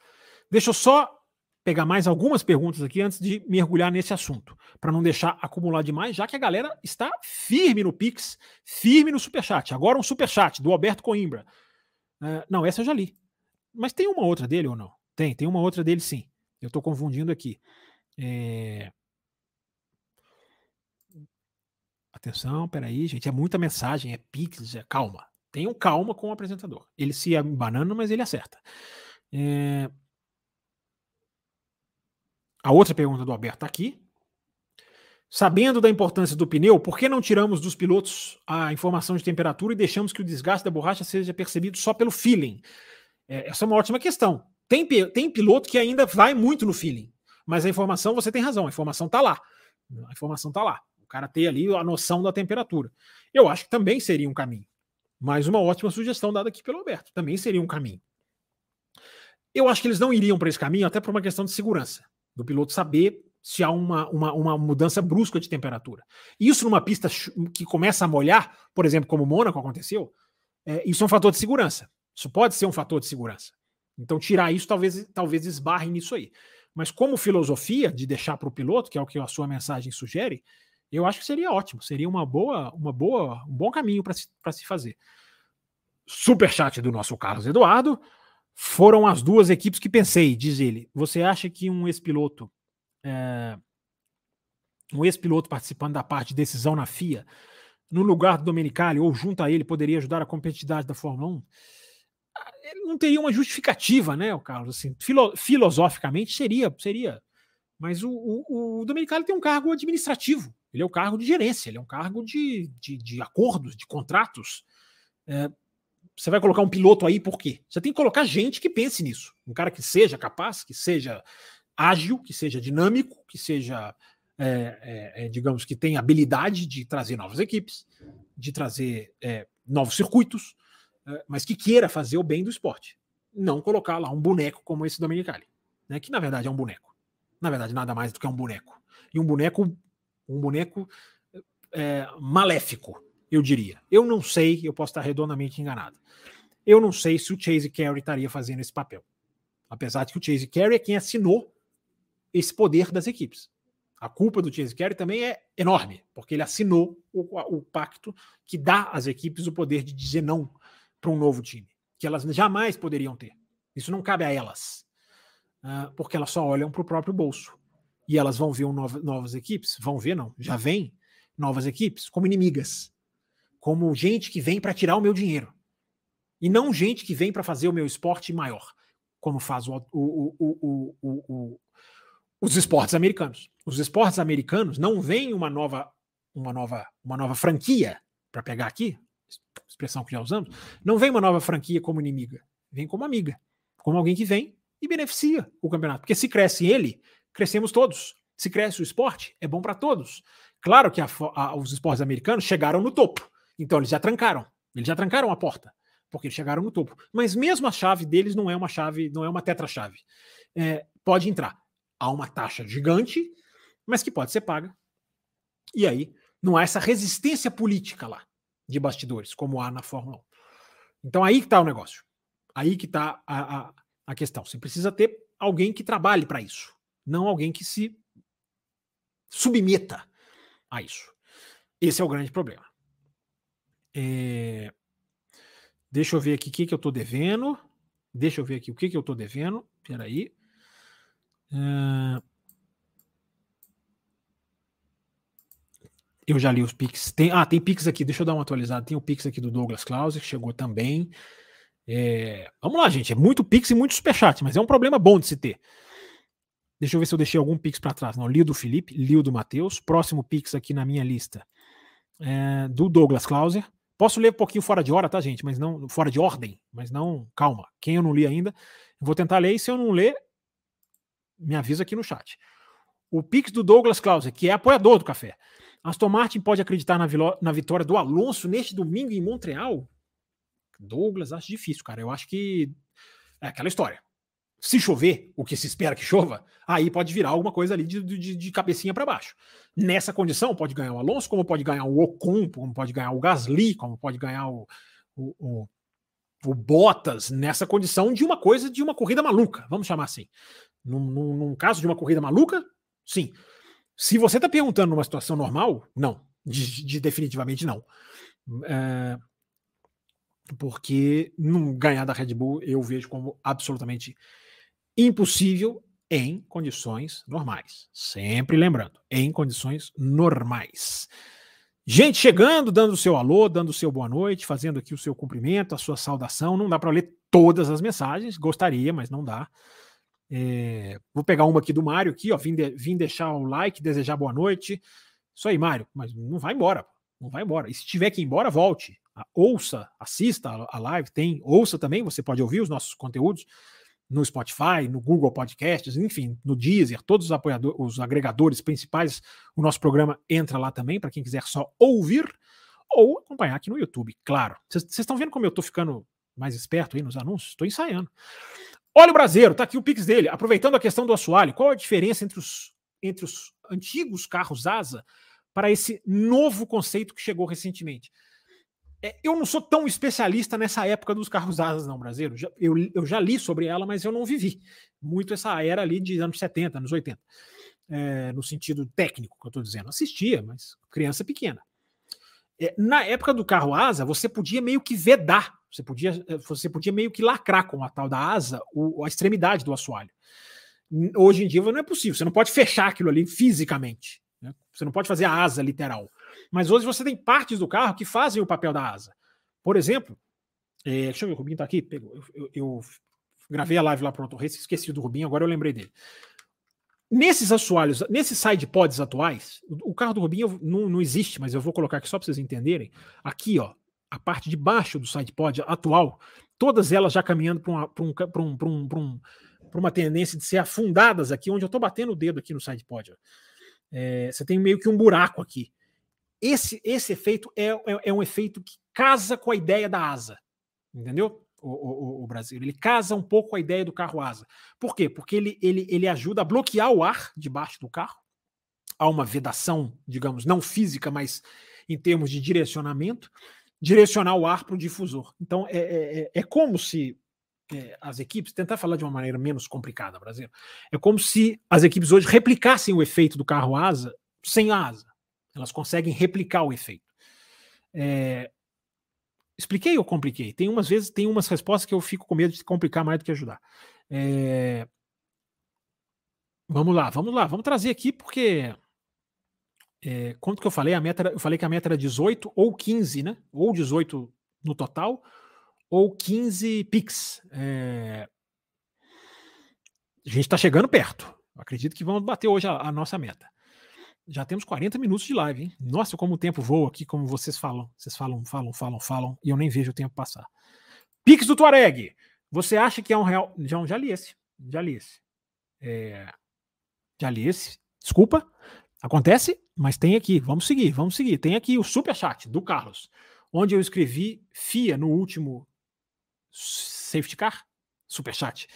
Deixa eu só pegar mais algumas perguntas aqui antes de mergulhar nesse assunto, para não deixar acumular demais, já que a galera está firme no Pix, firme no Superchat. Agora um Superchat do Alberto Coimbra. Uh, não, essa eu já li. Mas tem uma outra dele ou não? Tem, tem uma outra dele sim. Eu estou confundindo aqui. É... Atenção, peraí, gente. É muita mensagem, é Pix, é calma. Tenham calma com o apresentador. Ele se banana, mas ele acerta. É... A outra pergunta do Alberto está aqui. Sabendo da importância do pneu, por que não tiramos dos pilotos a informação de temperatura e deixamos que o desgaste da borracha seja percebido só pelo feeling? É, essa é uma ótima questão. Tem, tem piloto que ainda vai muito no feeling, mas a informação, você tem razão, a informação está lá. A informação está lá. O cara ter ali a noção da temperatura. Eu acho que também seria um caminho. Mais uma ótima sugestão dada aqui pelo Alberto. Também seria um caminho. Eu acho que eles não iriam para esse caminho, até por uma questão de segurança do piloto saber se há uma, uma, uma mudança brusca de temperatura. Isso numa pista que começa a molhar, por exemplo, como Mônaco aconteceu, é, isso é um fator de segurança. Isso pode ser um fator de segurança. Então, tirar isso talvez, talvez esbarre nisso aí. Mas como filosofia de deixar para o piloto, que é o que a sua mensagem sugere, eu acho que seria ótimo, seria uma boa, uma boa, um bom caminho para se, se fazer. Superchat do nosso Carlos Eduardo. Foram as duas equipes que pensei, diz ele. Você acha que um ex-piloto, é, um ex-piloto participando da parte de decisão na FIA, no lugar do Domenicali ou junto a ele, poderia ajudar a competitividade da Fórmula 1? Não teria uma justificativa, né, o Carlos? Assim, filo, filosoficamente seria, seria. Mas o, o, o Domenicali tem um cargo administrativo. Ele é o um cargo de gerência, ele é um cargo de, de, de acordos, de contratos. É, você vai colocar um piloto aí por quê? Você tem que colocar gente que pense nisso. Um cara que seja capaz, que seja ágil, que seja dinâmico, que seja, é, é, é, digamos, que tenha habilidade de trazer novas equipes, de trazer é, novos circuitos, mas que queira fazer o bem do esporte. Não colocar lá um boneco como esse Domenicali, né, que na verdade é um boneco. Na verdade, nada mais do que um boneco. E um boneco, um boneco é, maléfico, eu diria. Eu não sei, eu posso estar redondamente enganado. Eu não sei se o Chase Carey estaria fazendo esse papel. Apesar de que o Chase Carey é quem assinou esse poder das equipes. A culpa do Chase Carey também é enorme, porque ele assinou o, o pacto que dá às equipes o poder de dizer não para um novo time, que elas jamais poderiam ter. Isso não cabe a elas, uh, porque elas só olham para o próprio bolso. E elas vão ver um novo, novas equipes, vão ver, não, já vem novas equipes como inimigas como gente que vem para tirar o meu dinheiro. E não gente que vem para fazer o meu esporte maior, como faz o, o, o, os esportes americanos. Os esportes americanos não veem uma nova, uma nova, uma nova franquia para pegar aqui, expressão que já usamos, não vem uma nova franquia como inimiga, vem como amiga, como alguém que vem e beneficia o campeonato. Porque se cresce ele, crescemos todos. Se cresce o esporte, é bom para todos. Claro que a, a, os esportes americanos chegaram no topo, então eles já trancaram, eles já trancaram a porta, porque eles chegaram no topo. Mas mesmo a chave deles não é uma chave, não é uma tetra-chave. É, pode entrar. Há uma taxa gigante, mas que pode ser paga. E aí não há essa resistência política lá de bastidores, como há na Fórmula 1. Então aí que está o negócio. Aí que está a, a, a questão. Você precisa ter alguém que trabalhe para isso, não alguém que se submeta a isso. Esse é o grande problema. É... Deixa eu ver aqui o que, que eu estou devendo. Deixa eu ver aqui o que, que eu estou devendo. Espera aí. Uh... Eu já li os Pix. Tem, ah, tem Pix aqui. Deixa eu dar uma atualizada. Tem o Pix aqui do Douglas Claus, que chegou também. É... Vamos lá, gente. É muito Pix e muito Superchat, mas é um problema bom de se ter. Deixa eu ver se eu deixei algum Pix para trás. Não, li o do Felipe, li o do Matheus. Próximo Pix aqui na minha lista é do Douglas Clauser. Posso ler um pouquinho fora de hora, tá, gente? Mas não fora de ordem, mas não, calma. Quem eu não li ainda, vou tentar ler e se eu não ler, me avisa aqui no chat. O Pix do Douglas Clauser, que é apoiador do café. Aston Martin pode acreditar na, na vitória do Alonso neste domingo em Montreal? Douglas, acho difícil, cara. Eu acho que é aquela história. Se chover, o que se espera que chova, aí pode virar alguma coisa ali de, de, de cabecinha para baixo. Nessa condição, pode ganhar o Alonso, como pode ganhar o Ocon, como pode ganhar o Gasly, como pode ganhar o, o, o, o Bottas, nessa condição de uma coisa de uma corrida maluca, vamos chamar assim. Num, num, num caso de uma corrida maluca, sim. Se você está perguntando numa situação normal, não. De, de definitivamente não. É, porque não ganhar da Red Bull eu vejo como absolutamente impossível em condições normais. Sempre lembrando, em condições normais. Gente chegando, dando o seu alô, dando o seu boa noite, fazendo aqui o seu cumprimento, a sua saudação. Não dá para ler todas as mensagens, gostaria, mas não dá. É, vou pegar uma aqui do Mário, aqui, ó. Vim, de, vim deixar o like, desejar boa noite. Isso aí, Mário, mas não vai embora. Não vai embora. E se tiver que ir embora, volte. Ouça, assista a live, tem, ouça também, você pode ouvir os nossos conteúdos no Spotify, no Google Podcasts, enfim, no Deezer, todos os apoiadores, os agregadores principais, o nosso programa entra lá também para quem quiser só ouvir ou acompanhar aqui no YouTube, claro. Vocês estão vendo como eu estou ficando mais esperto aí nos anúncios? Estou ensaiando. Olha o Brasileiro, tá aqui o Pix dele. Aproveitando a questão do assoalho, qual a diferença entre os, entre os antigos carros asa para esse novo conceito que chegou recentemente? É, eu não sou tão especialista nessa época dos carros asas, não, brasileiro. Eu, eu já li sobre ela, mas eu não vivi muito essa era ali de anos 70, anos 80. É, no sentido técnico que eu estou dizendo. Assistia, mas criança pequena. É, na época do carro asa, você podia meio que vedar, você podia, é, você podia meio que lacrar com a tal da asa o, a extremidade do assoalho. Hoje em dia não é possível, você não pode fechar aquilo ali fisicamente. Né? Você não pode fazer a asa literal. Mas hoje você tem partes do carro que fazem o papel da asa. Por exemplo, é, deixa eu ver, o Rubinho tá aqui. Eu, eu, eu gravei a live lá para o Race, esqueci do Rubinho, agora eu lembrei dele. Nesses assoalhos, nesses side pods atuais, o, carro do Rubinho não, não existe, mas eu vou colocar aqui só para vocês entenderem. Aqui, ó, a parte de baixo do side pod atual, todas elas já caminhando para uma, um, um, um, um, uma tendência de ser afundadas aqui, onde eu estou batendo o dedo aqui no side pod. É, você tem meio que um buraco aqui. Esse, esse efeito é, é, é, um efeito que casa com a ideia da asa, entendeu? O, o, o, Brasil. Ele casa um pouco com a ideia do carro asa. Por quê? Porque ele, ele, ele ajuda a bloquear o ar debaixo do carro. Há uma vedação, digamos, não física, mas em termos de direcionamento, direcionar o ar para o difusor. Então é, é, é, é como se é, as equipes, tentar falar de uma maneira menos complicada, Brasil, é como se as equipes hoje replicassem o efeito do carro asa sem asa. Elas conseguem replicar o efeito. É... Expliquei ou compliquei? Tem umas vezes, tem umas respostas que eu fico com medo de complicar mais do que ajudar. É... Vamos lá, vamos lá, vamos trazer aqui, porque. É, quanto que eu falei? A meta, eu falei que a meta era 18 ou 15, né? Ou 18 no total, ou 15 PIX. É... A gente está chegando perto. Acredito que vamos bater hoje a, a nossa meta. Já temos 40 minutos de live, hein? Nossa, como o tempo voa aqui, como vocês falam. Vocês falam, falam, falam, falam, e eu nem vejo o tempo passar. Pix do Tuareg. Você acha que é um real. Já, já li esse. Já li esse. É... Já li esse. Desculpa. Acontece, mas tem aqui. Vamos seguir, vamos seguir. Tem aqui o super chat do Carlos, onde eu escrevi FIA no último safety car, super chat.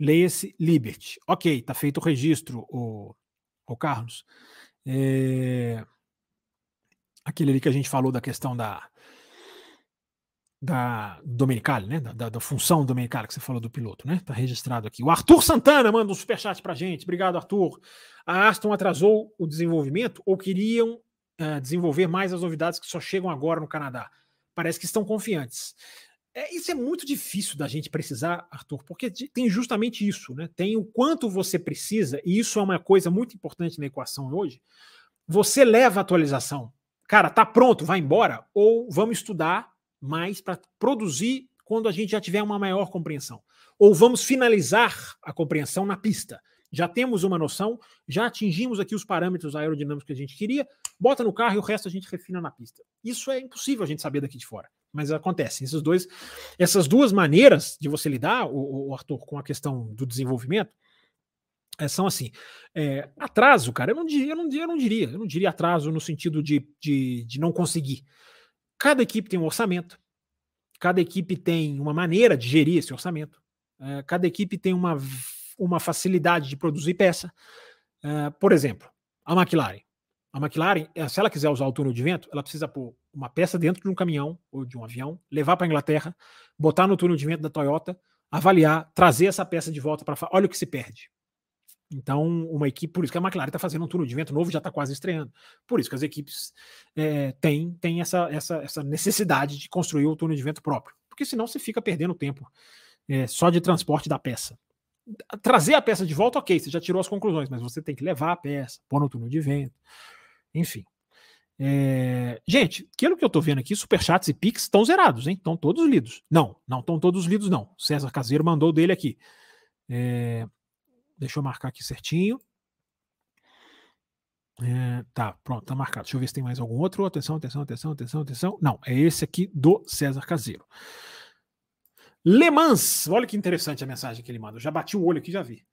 Leia-se Liberty. Ok, tá feito o registro, o, o Carlos. É... Aquele ali que a gente falou da questão da da Domenicali, né? Da, da, da, função Domenicali que você falou do piloto, né? Tá registrado aqui. O Arthur Santana manda um superchat pra gente. Obrigado, Arthur. A Aston atrasou o desenvolvimento ou queriam uh, desenvolver mais as novidades que só chegam agora no Canadá? Parece que estão confiantes. É, isso é muito difícil da gente precisar, Arthur, porque tem justamente isso, né? Tem o quanto você precisa, e isso é uma coisa muito importante na equação hoje. Você leva a atualização. Cara, tá pronto, vai embora, ou vamos estudar mais para produzir quando a gente já tiver uma maior compreensão. Ou vamos finalizar a compreensão na pista. Já temos uma noção, já atingimos aqui os parâmetros aerodinâmicos que a gente queria, bota no carro e o resto a gente refina na pista. Isso é impossível a gente saber daqui de fora mas acontece. Esses dois, essas duas maneiras de você lidar, o, o Arthur, com a questão do desenvolvimento, é, são assim. É, atraso, cara, eu não, diria, eu, não, eu não diria, eu não diria atraso no sentido de, de, de não conseguir. Cada equipe tem um orçamento, cada equipe tem uma maneira de gerir esse orçamento, é, cada equipe tem uma, uma facilidade de produzir peça. É, por exemplo, a McLaren. A McLaren, eh, se ela quiser usar o túnel de vento, ela precisa pôr uma peça dentro de um caminhão ou de um avião, levar para a Inglaterra, botar no túnel de vento da Toyota, avaliar, trazer essa peça de volta para. Olha o que se perde. Então, uma equipe, por isso que a McLaren está fazendo um túnel de vento novo, já está quase estreando. Por isso que as equipes é, têm, têm essa, essa, essa necessidade de construir o túnel de vento próprio. Porque senão você fica perdendo tempo é, só de transporte da peça. Trazer a peça de volta, ok, você já tirou as conclusões, mas você tem que levar a peça, pôr no túnel de vento. Enfim. É... Gente, aquilo que eu tô vendo aqui, superchats e Pix estão zerados, hein? Estão todos lidos. Não, não estão todos lidos, não. César Caseiro mandou dele aqui. É... Deixa eu marcar aqui certinho. É, tá, pronto, tá marcado. Deixa eu ver se tem mais algum outro. Atenção, atenção, atenção, atenção, atenção. Não, é esse aqui do César Caseiro. Le Mans, olha que interessante a mensagem que ele manda. Eu já bati o olho aqui, já vi.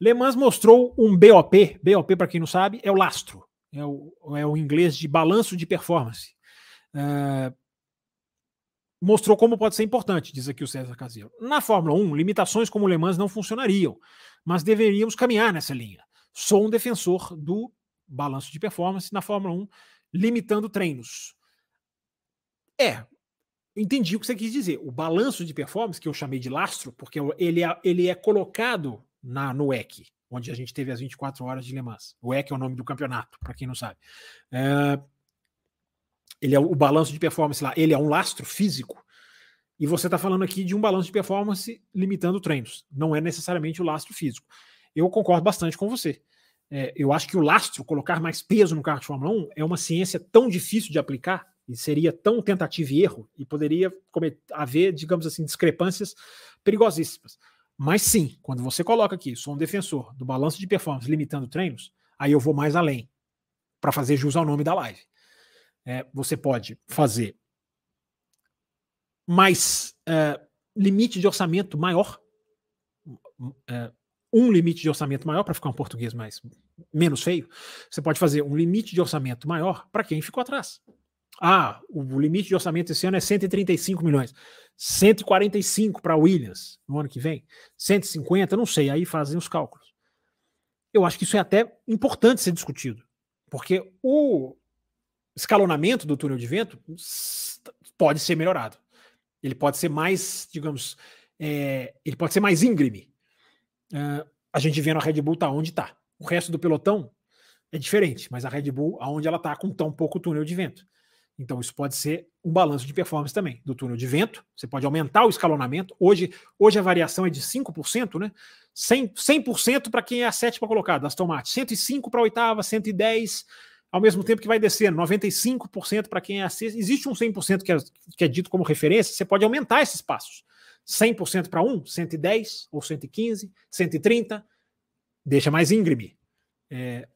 Le Mans mostrou um BOP. BOP, para quem não sabe, é o lastro é o, é o inglês de balanço de performance. É, mostrou como pode ser importante, diz aqui o César Caseiro. Na Fórmula 1, limitações como o Le Mans não funcionariam, mas deveríamos caminhar nessa linha. Sou um defensor do balanço de performance na Fórmula 1, limitando treinos. É, entendi o que você quis dizer. O balanço de performance, que eu chamei de lastro, porque ele é, ele é colocado na, no EC onde a gente teve as 24 horas de Le Mans. O EC é o nome do campeonato, para quem não sabe. É, ele é o balanço de performance lá, ele é um lastro físico. E você está falando aqui de um balanço de performance limitando treinos. Não é necessariamente o lastro físico. Eu concordo bastante com você. É, eu acho que o lastro, colocar mais peso no carro de Fórmula 1, é uma ciência tão difícil de aplicar e seria tão tentativa e erro e poderia haver, digamos assim, discrepâncias perigosíssimas. Mas sim, quando você coloca aqui, sou um defensor do balanço de performance limitando treinos, aí eu vou mais além para fazer jus ao nome da live. É, você pode fazer mais é, limite de orçamento maior, é, um limite de orçamento maior para ficar um português mais menos feio. Você pode fazer um limite de orçamento maior para quem ficou atrás. Ah, o limite de orçamento esse ano é 135 milhões. 145 para Williams no ano que vem. 150, não sei, aí fazem os cálculos. Eu acho que isso é até importante ser discutido, porque o escalonamento do túnel de vento pode ser melhorado. Ele pode ser mais, digamos, é, ele pode ser mais íngreme. Uh, a gente vendo a Red Bull tá onde está. O resto do pelotão é diferente, mas a Red Bull, aonde ela está com tão pouco túnel de vento. Então, isso pode ser um balanço de performance também, do túnel de vento. Você pode aumentar o escalonamento. Hoje, hoje a variação é de 5%, né? 100%, 100 para quem é a sétima colocada, Aston Martin. 105 para a oitava, 110, ao mesmo tempo que vai descendo. 95% para quem é a sexta. Existe um 100% que é, que é dito como referência. Você pode aumentar esses passos. 100% para um, 110 ou 115, 130, deixa mais íngreme. É,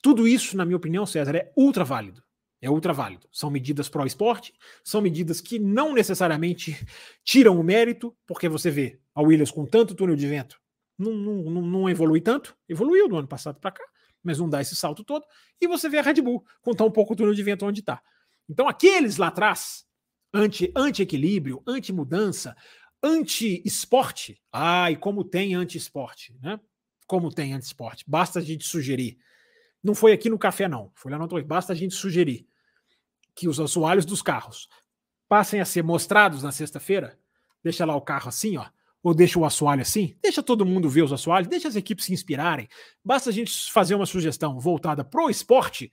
Tudo isso, na minha opinião, César, é ultra válido. É ultra válido. São medidas pró-esporte, são medidas que não necessariamente tiram o mérito, porque você vê a Williams com tanto túnel de vento, não, não, não evolui tanto, evoluiu do ano passado para cá, mas não dá esse salto todo, e você vê a Red Bull com tão pouco túnel de vento onde está. Então, aqueles lá atrás, anti-equilíbrio, anti anti-mudança, anti-esporte, ai, como tem anti-esporte, né? Como tem anti-esporte, basta a gente sugerir. Não foi aqui no café, não, foi lá no outro, basta a gente sugerir que os assoalhos dos carros passem a ser mostrados na sexta-feira, deixa lá o carro assim, ó, ou deixa o assoalho assim, deixa todo mundo ver os assoalhos, deixa as equipes se inspirarem. Basta a gente fazer uma sugestão voltada pro esporte.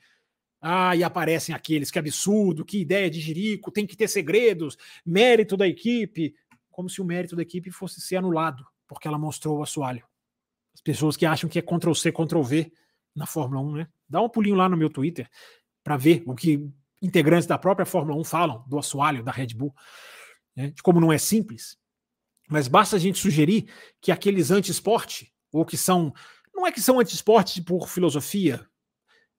Ah, e aparecem aqueles, que absurdo, que ideia de jirico, tem que ter segredos, mérito da equipe, como se o mérito da equipe fosse ser anulado, porque ela mostrou o assoalho. As pessoas que acham que é Ctrl C, Ctrl V na Fórmula 1, né? Dá um pulinho lá no meu Twitter para ver o que integrantes da própria Fórmula 1 falam do assoalho da Red Bull, né, de como não é simples. Mas basta a gente sugerir que aqueles anti-esporte, ou que são. Não é que são anti-esporte por filosofia,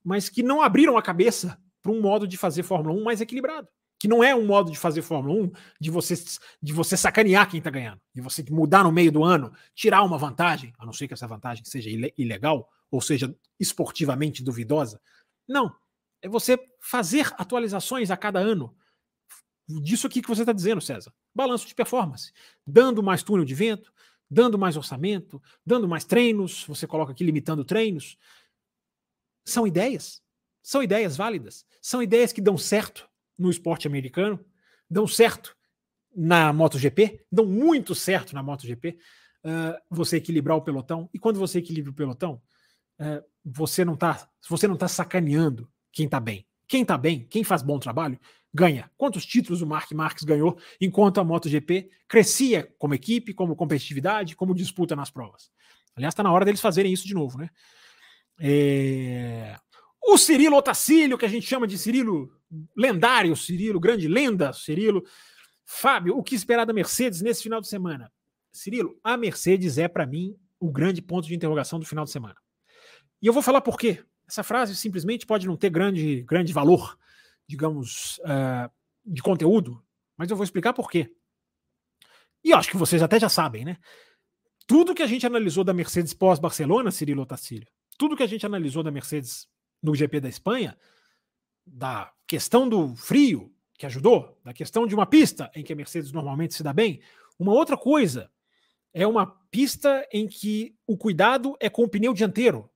mas que não abriram a cabeça para um modo de fazer Fórmula 1 mais equilibrado. Que não é um modo de fazer Fórmula 1 de você, de você sacanear quem está ganhando, de você mudar no meio do ano, tirar uma vantagem, a não ser que essa vantagem seja ilegal, ou seja, esportivamente duvidosa. Não é você fazer atualizações a cada ano. Disso aqui que você está dizendo, César. Balanço de performance. Dando mais túnel de vento, dando mais orçamento, dando mais treinos. Você coloca aqui limitando treinos. São ideias. São ideias válidas. São ideias que dão certo no esporte americano, dão certo na MotoGP, dão muito certo na MotoGP. Uh, você equilibrar o pelotão. E quando você equilibra o pelotão, uh, você não está você não tá sacaneando quem está bem. Quem está bem, quem faz bom trabalho, ganha. Quantos títulos o Mark Marques ganhou enquanto a MotoGP crescia como equipe, como competitividade, como disputa nas provas? Aliás, está na hora deles fazerem isso de novo, né? É... O Cirilo Otacílio, que a gente chama de Cirilo lendário, Cirilo, grande lenda, Cirilo. Fábio, o que esperar da Mercedes nesse final de semana? Cirilo, a Mercedes é para mim o grande ponto de interrogação do final de semana. E eu vou falar por quê. Essa frase simplesmente pode não ter grande, grande valor, digamos, uh, de conteúdo, mas eu vou explicar por quê. E acho que vocês até já sabem, né? Tudo que a gente analisou da Mercedes pós-Barcelona, Cirilo Tacílio, tudo que a gente analisou da Mercedes no GP da Espanha, da questão do frio, que ajudou, da questão de uma pista em que a Mercedes normalmente se dá bem, uma outra coisa é uma pista em que o cuidado é com o pneu dianteiro,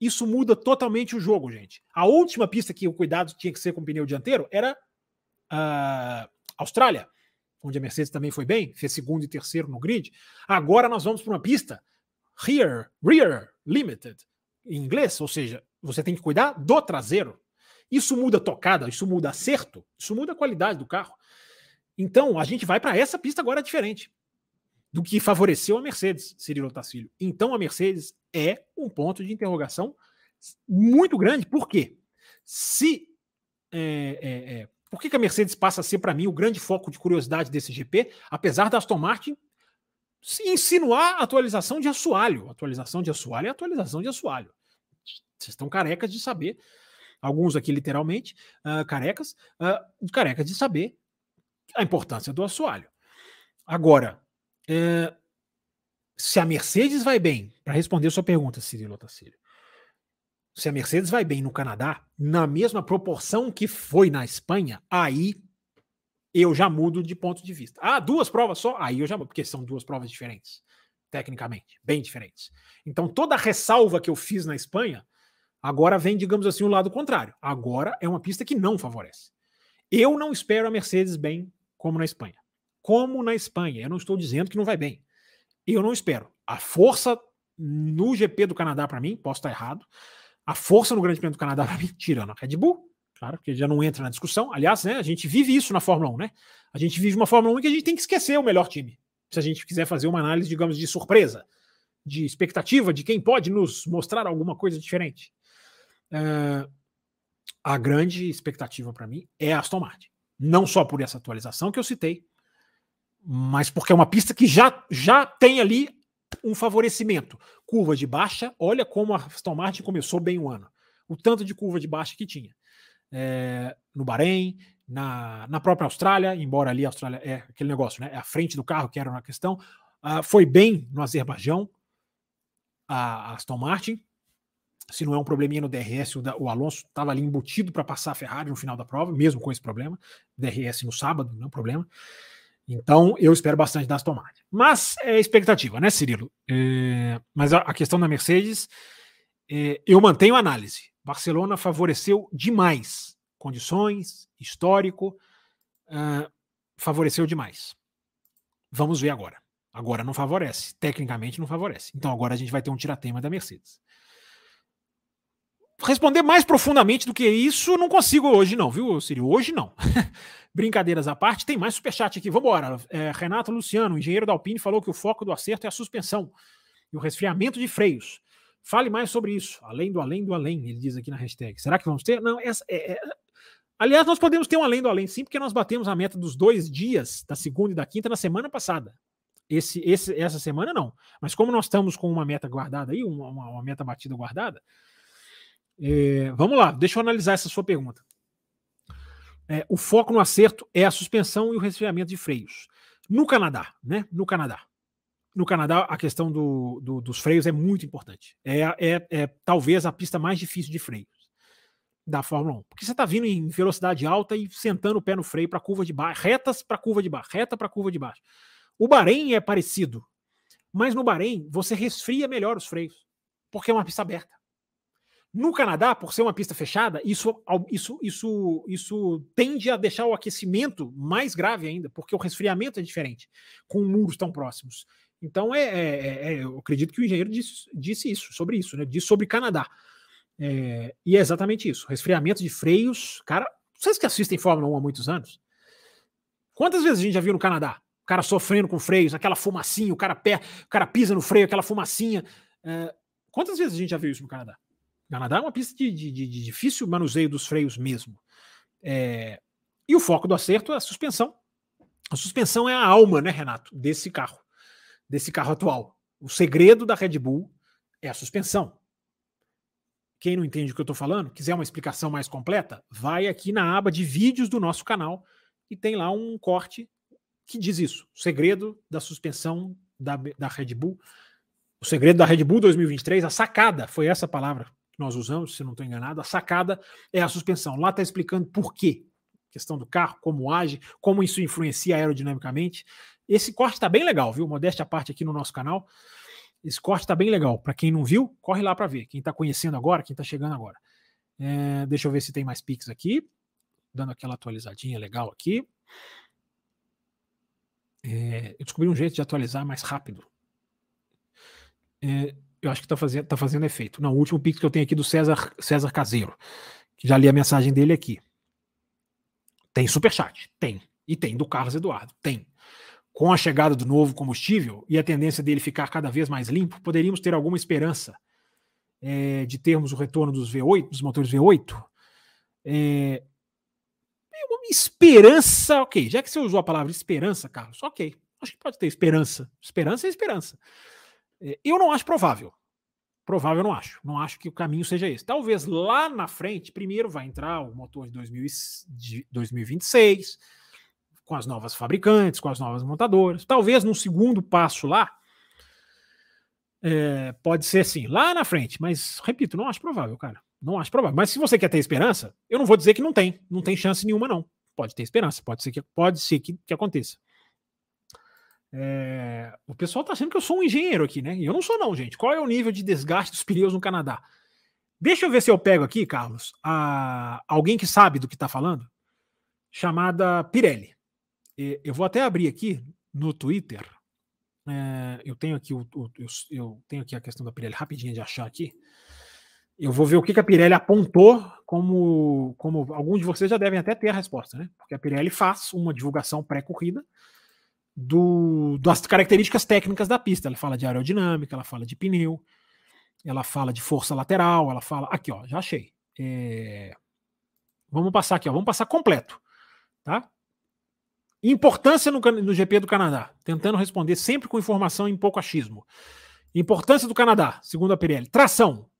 isso muda totalmente o jogo, gente. A última pista que o cuidado tinha que ser com pneu dianteiro era a Austrália, onde a Mercedes também foi bem, fez segundo e terceiro no grid. Agora nós vamos para uma pista rear, rear limited, em inglês, ou seja, você tem que cuidar do traseiro. Isso muda tocada, isso muda acerto, isso muda a qualidade do carro. Então, a gente vai para essa pista agora diferente do que favoreceu a Mercedes, Cirilo Tacílio. Então a Mercedes é um ponto de interrogação muito grande. Por quê? Se. É, é, é, por que, que a Mercedes passa a ser, para mim, o grande foco de curiosidade desse GP, apesar da Aston Martin se insinuar atualização de assoalho? Atualização de assoalho é atualização de assoalho. Vocês estão carecas de saber, alguns aqui literalmente, uh, carecas, uh, carecas de saber a importância do assoalho. Agora, é, se a Mercedes vai bem, para responder sua pergunta, Cirilo Otacílio, se a Mercedes vai bem no Canadá, na mesma proporção que foi na Espanha, aí eu já mudo de ponto de vista. Ah, duas provas só? Aí eu já mudo, porque são duas provas diferentes, tecnicamente, bem diferentes. Então toda a ressalva que eu fiz na Espanha, agora vem, digamos assim, o lado contrário. Agora é uma pista que não favorece. Eu não espero a Mercedes bem como na Espanha como na Espanha. Eu não estou dizendo que não vai bem. Eu não espero. A força no GP do Canadá, para mim, posso estar errado. A força no Grande Prêmio do Canadá, para mim, tirando a Red Bull, claro, porque já não entra na discussão. Aliás, né, a gente vive isso na Fórmula 1, né? A gente vive uma Fórmula 1 que a gente tem que esquecer o melhor time. Se a gente quiser fazer uma análise, digamos, de surpresa, de expectativa, de quem pode nos mostrar alguma coisa diferente. Uh, a grande expectativa para mim é a Aston Martin. Não só por essa atualização que eu citei, mas porque é uma pista que já, já tem ali um favorecimento. Curva de baixa, olha como a Aston Martin começou bem o ano. o tanto de curva de baixa que tinha. É, no Bahrein, na, na própria Austrália, embora ali a Austrália é aquele negócio, né? É a frente do carro que era uma questão. Uh, foi bem no Azerbaijão, a, a Aston Martin. Se não é um probleminha no DRS, o, da, o Alonso estava ali embutido para passar a Ferrari no final da prova, mesmo com esse problema. DRS no sábado, não é um problema. Então, eu espero bastante da Aston Martin. Mas é expectativa, né, Cirilo? É, mas a, a, questão da Mercedes, é, eu mantenho a análise. Barcelona favoreceu demais condições, histórico, uh, favoreceu demais. Vamos ver agora. Agora não favorece. Tecnicamente não favorece. Então agora a gente vai ter um tiratema da Mercedes. Responder mais profundamente do que isso, não consigo hoje, não, viu, Ciro? Hoje não. Brincadeiras à parte, tem mais superchat aqui. Vamos embora. É, Renato Luciano, engenheiro da Alpine, falou que o foco do acerto é a suspensão e o resfriamento de freios. Fale mais sobre isso. Além do além do além, ele diz aqui na hashtag. Será que vamos ter? Não, essa, é, é... Aliás, nós podemos ter um além do além, sim, porque nós batemos a meta dos dois dias, da segunda e da quinta, na semana passada. Esse, esse, essa semana não. Mas como nós estamos com uma meta guardada aí, uma, uma meta batida guardada, é, vamos lá, deixa eu analisar essa sua pergunta. É, o foco no acerto é a suspensão e o resfriamento de freios. No Canadá, né? No Canadá. No Canadá, a questão do, do, dos freios é muito importante. É, é, é talvez a pista mais difícil de freios da Fórmula 1. Porque você está vindo em velocidade alta e sentando o pé no freio para curva de baixo, retas para curva de baixo, reta para curva de baixo. O Bahrein é parecido, mas no Bahrein você resfria melhor os freios, porque é uma pista aberta. No Canadá, por ser uma pista fechada, isso, isso, isso, isso tende a deixar o aquecimento mais grave ainda, porque o resfriamento é diferente, com muros tão próximos. Então, é, é, é, é eu acredito que o engenheiro disse, disse, isso, sobre isso, né? Disse sobre Canadá. É, e é exatamente isso. Resfriamento de freios. Cara, vocês que assistem Fórmula 1 há muitos anos, quantas vezes a gente já viu no Canadá o cara sofrendo com freios, aquela fumacinha, o cara, pé, o cara pisa no freio, aquela fumacinha. É, quantas vezes a gente já viu isso no Canadá? Canadá é uma pista de, de, de difícil manuseio dos freios mesmo. É, e o foco do acerto é a suspensão. A suspensão é a alma, né, Renato, desse carro, desse carro atual. O segredo da Red Bull é a suspensão. Quem não entende o que eu estou falando, quiser uma explicação mais completa, vai aqui na aba de vídeos do nosso canal e tem lá um corte que diz isso. O segredo da suspensão da, da Red Bull. O segredo da Red Bull 2023, a sacada, foi essa palavra que nós usamos, se não estou enganado. A sacada é a suspensão. Lá está explicando por quê. Questão do carro, como age, como isso influencia aerodinamicamente. Esse corte está bem legal, viu? Modéstia à parte aqui no nosso canal. Esse corte está bem legal. Para quem não viu, corre lá para ver. Quem está conhecendo agora, quem está chegando agora. É, deixa eu ver se tem mais pics aqui. Dando aquela atualizadinha legal aqui. É, eu descobri um jeito de atualizar mais rápido. É, eu acho que está fazendo, tá fazendo efeito. Não, o último pix que eu tenho aqui do César, César Caseiro, que já li a mensagem dele aqui. Tem superchat? Tem. E tem do Carlos Eduardo? Tem. Com a chegada do novo combustível e a tendência dele ficar cada vez mais limpo, poderíamos ter alguma esperança é, de termos o retorno dos V8, dos motores V8. É, esperança, ok. Já que você usou a palavra esperança, Carlos, ok. Acho que pode ter esperança. Esperança é esperança. É, eu não acho provável. Provável eu não acho. Não acho que o caminho seja esse. Talvez lá na frente, primeiro vai entrar o motor de, 2000, de 2026, com as novas fabricantes, com as novas montadoras. Talvez num segundo passo lá, é, pode ser assim, lá na frente. Mas, repito, não acho provável, cara. Não acho provável. Mas se você quer ter esperança, eu não vou dizer que não tem. Não tem chance nenhuma, não. Pode ter esperança. Pode ser que, pode ser que, que aconteça. É, o pessoal tá achando que eu sou um engenheiro aqui, né? E eu não sou, não, gente. Qual é o nível de desgaste dos pneus no Canadá? Deixa eu ver se eu pego aqui, Carlos, a, alguém que sabe do que está falando, chamada Pirelli. Eu vou até abrir aqui no Twitter. É, eu tenho aqui o, o eu, eu, tenho aqui a questão da Pirelli rapidinho de achar aqui. Eu vou ver o que, que a Pirelli apontou como, como alguns de vocês já devem até ter a resposta, né? Porque a Pirelli faz uma divulgação pré-corrida do, das características técnicas da pista. Ela fala de aerodinâmica, ela fala de pneu, ela fala de força lateral, ela fala. Aqui, ó, já achei. É... Vamos passar aqui, ó, vamos passar completo, tá? Importância no, no GP do Canadá, tentando responder sempre com informação em pouco achismo. Importância do Canadá, segundo a Pirelli. Tração,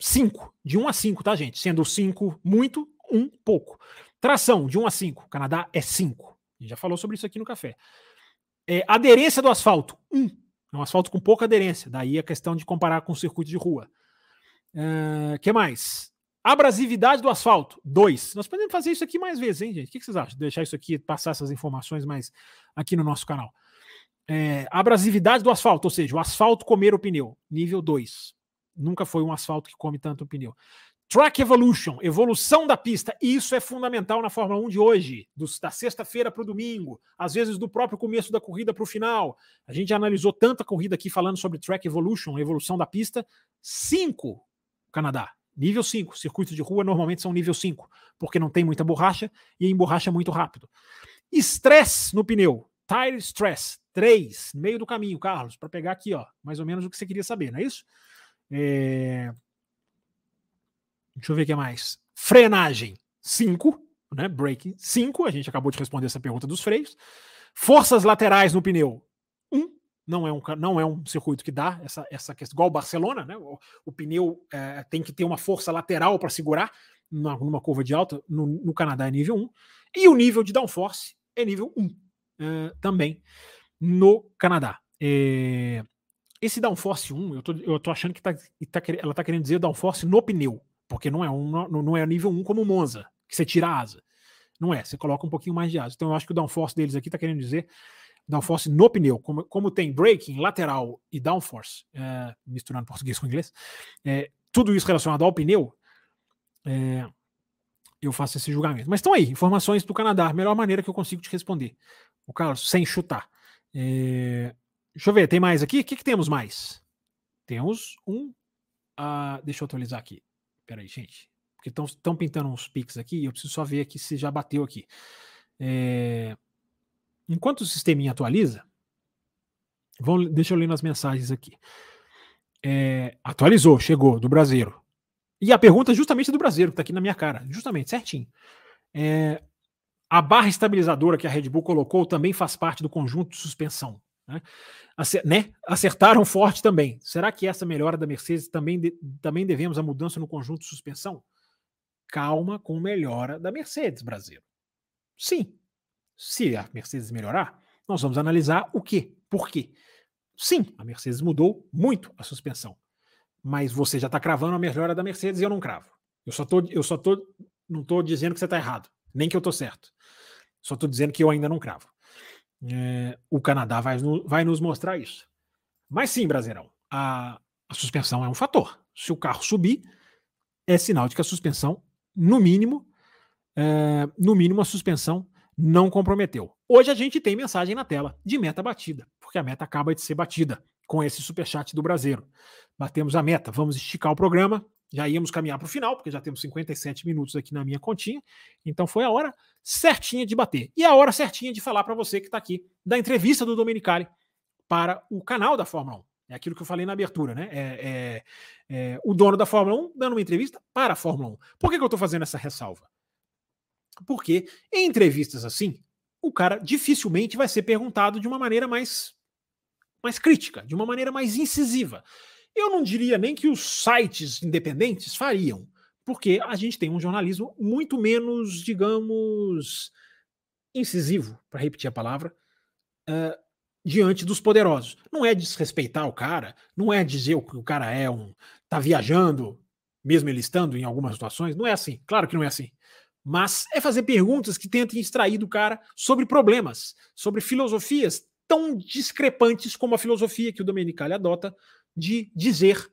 5, de 1 a 5, tá, gente? Sendo 5 muito, 1 pouco. Tração, de 1 a 5. Canadá é 5. A gente já falou sobre isso aqui no café. É, aderência do asfalto, 1. É um asfalto com pouca aderência. Daí a questão de comparar com o circuito de rua. O uh, que mais? Abrasividade do asfalto, 2. Nós podemos fazer isso aqui mais vezes, hein, gente? O que vocês acham? Deixar isso aqui, passar essas informações mais aqui no nosso canal. É, abrasividade do asfalto, ou seja, o asfalto comer o pneu, nível 2. Nunca foi um asfalto que come tanto o pneu. Track Evolution, evolução da pista. Isso é fundamental na Fórmula 1 de hoje, da sexta-feira para o domingo, às vezes do próprio começo da corrida para o final. A gente analisou tanta corrida aqui falando sobre Track Evolution, evolução da pista. 5, Canadá. Nível 5. Circuitos de rua normalmente são nível 5, porque não tem muita borracha e emborracha muito rápido. Estresse no pneu. Tire stress. 3. Meio do caminho, Carlos, para pegar aqui, ó, mais ou menos o que você queria saber, não é isso? É... Deixa eu ver o que mais. Frenagem. 5. Né? Braking. 5. A gente acabou de responder essa pergunta dos freios. Forças laterais no pneu. 1. Um não é um, não é um circuito que dá essa, essa questão, igual o Barcelona, né? O, o pneu é, tem que ter uma força lateral para segurar numa, numa, curva de alta. No, no, Canadá é nível 1. E o nível de downforce é nível 1 é, também no Canadá. É, esse downforce 1, eu tô, eu tô achando que tá, tá, ela está querendo dizer downforce no pneu, porque não é, um, não, é nível 1 como o Monza, que você tira a asa. Não é, você coloca um pouquinho mais de asa. Então eu acho que o downforce deles aqui está querendo dizer downforce no pneu, como, como tem braking, lateral e downforce, é, misturando português com inglês, é, tudo isso relacionado ao pneu, é, eu faço esse julgamento. Mas estão aí, informações do Canadá, melhor maneira que eu consigo te responder. O Carlos, sem chutar. É, deixa eu ver, tem mais aqui? O que, que temos mais? Temos um. Uh, deixa eu atualizar aqui. Peraí, gente. Porque estão pintando uns pics aqui e eu preciso só ver aqui se já bateu aqui. É, Enquanto o sisteminha atualiza, vamos, deixa eu ler nas mensagens aqui. É, atualizou, chegou, do Brasileiro. E a pergunta é justamente do Brasileiro, que está aqui na minha cara, justamente, certinho. É, a barra estabilizadora que a Red Bull colocou também faz parte do conjunto de suspensão. Né? né? Acertaram forte também. Será que essa melhora da Mercedes também, de, também devemos a mudança no conjunto de suspensão? Calma com melhora da Mercedes, Brasil. Sim, se a Mercedes melhorar, nós vamos analisar o quê? Por quê? Sim, a Mercedes mudou muito a suspensão. Mas você já está cravando a melhora da Mercedes e eu não cravo. Eu só tô, eu só tô, não estou dizendo que você está errado, nem que eu estou certo. Só estou dizendo que eu ainda não cravo. É, o Canadá vai, vai nos mostrar isso. Mas sim, Brasileirão, a, a suspensão é um fator. Se o carro subir, é sinal de que a suspensão, no mínimo, é, no mínimo a suspensão não comprometeu. Hoje a gente tem mensagem na tela de meta batida, porque a meta acaba de ser batida com esse superchat do Brasileiro. Batemos a meta, vamos esticar o programa, já íamos caminhar para o final, porque já temos 57 minutos aqui na minha continha, então foi a hora certinha de bater. E a hora certinha de falar para você que está aqui da entrevista do Domenicali para o canal da Fórmula 1. É aquilo que eu falei na abertura, né? É, é, é o dono da Fórmula 1 dando uma entrevista para a Fórmula 1. Por que, que eu estou fazendo essa ressalva? Porque em entrevistas assim, o cara dificilmente vai ser perguntado de uma maneira mais, mais crítica, de uma maneira mais incisiva. Eu não diria nem que os sites independentes fariam, porque a gente tem um jornalismo muito menos, digamos, incisivo, para repetir a palavra, uh, diante dos poderosos. Não é desrespeitar o cara, não é dizer que o cara é um. tá viajando, mesmo ele estando em algumas situações. Não é assim. Claro que não é assim mas é fazer perguntas que tentem extrair do cara sobre problemas, sobre filosofias tão discrepantes como a filosofia que o Domenicali adota de dizer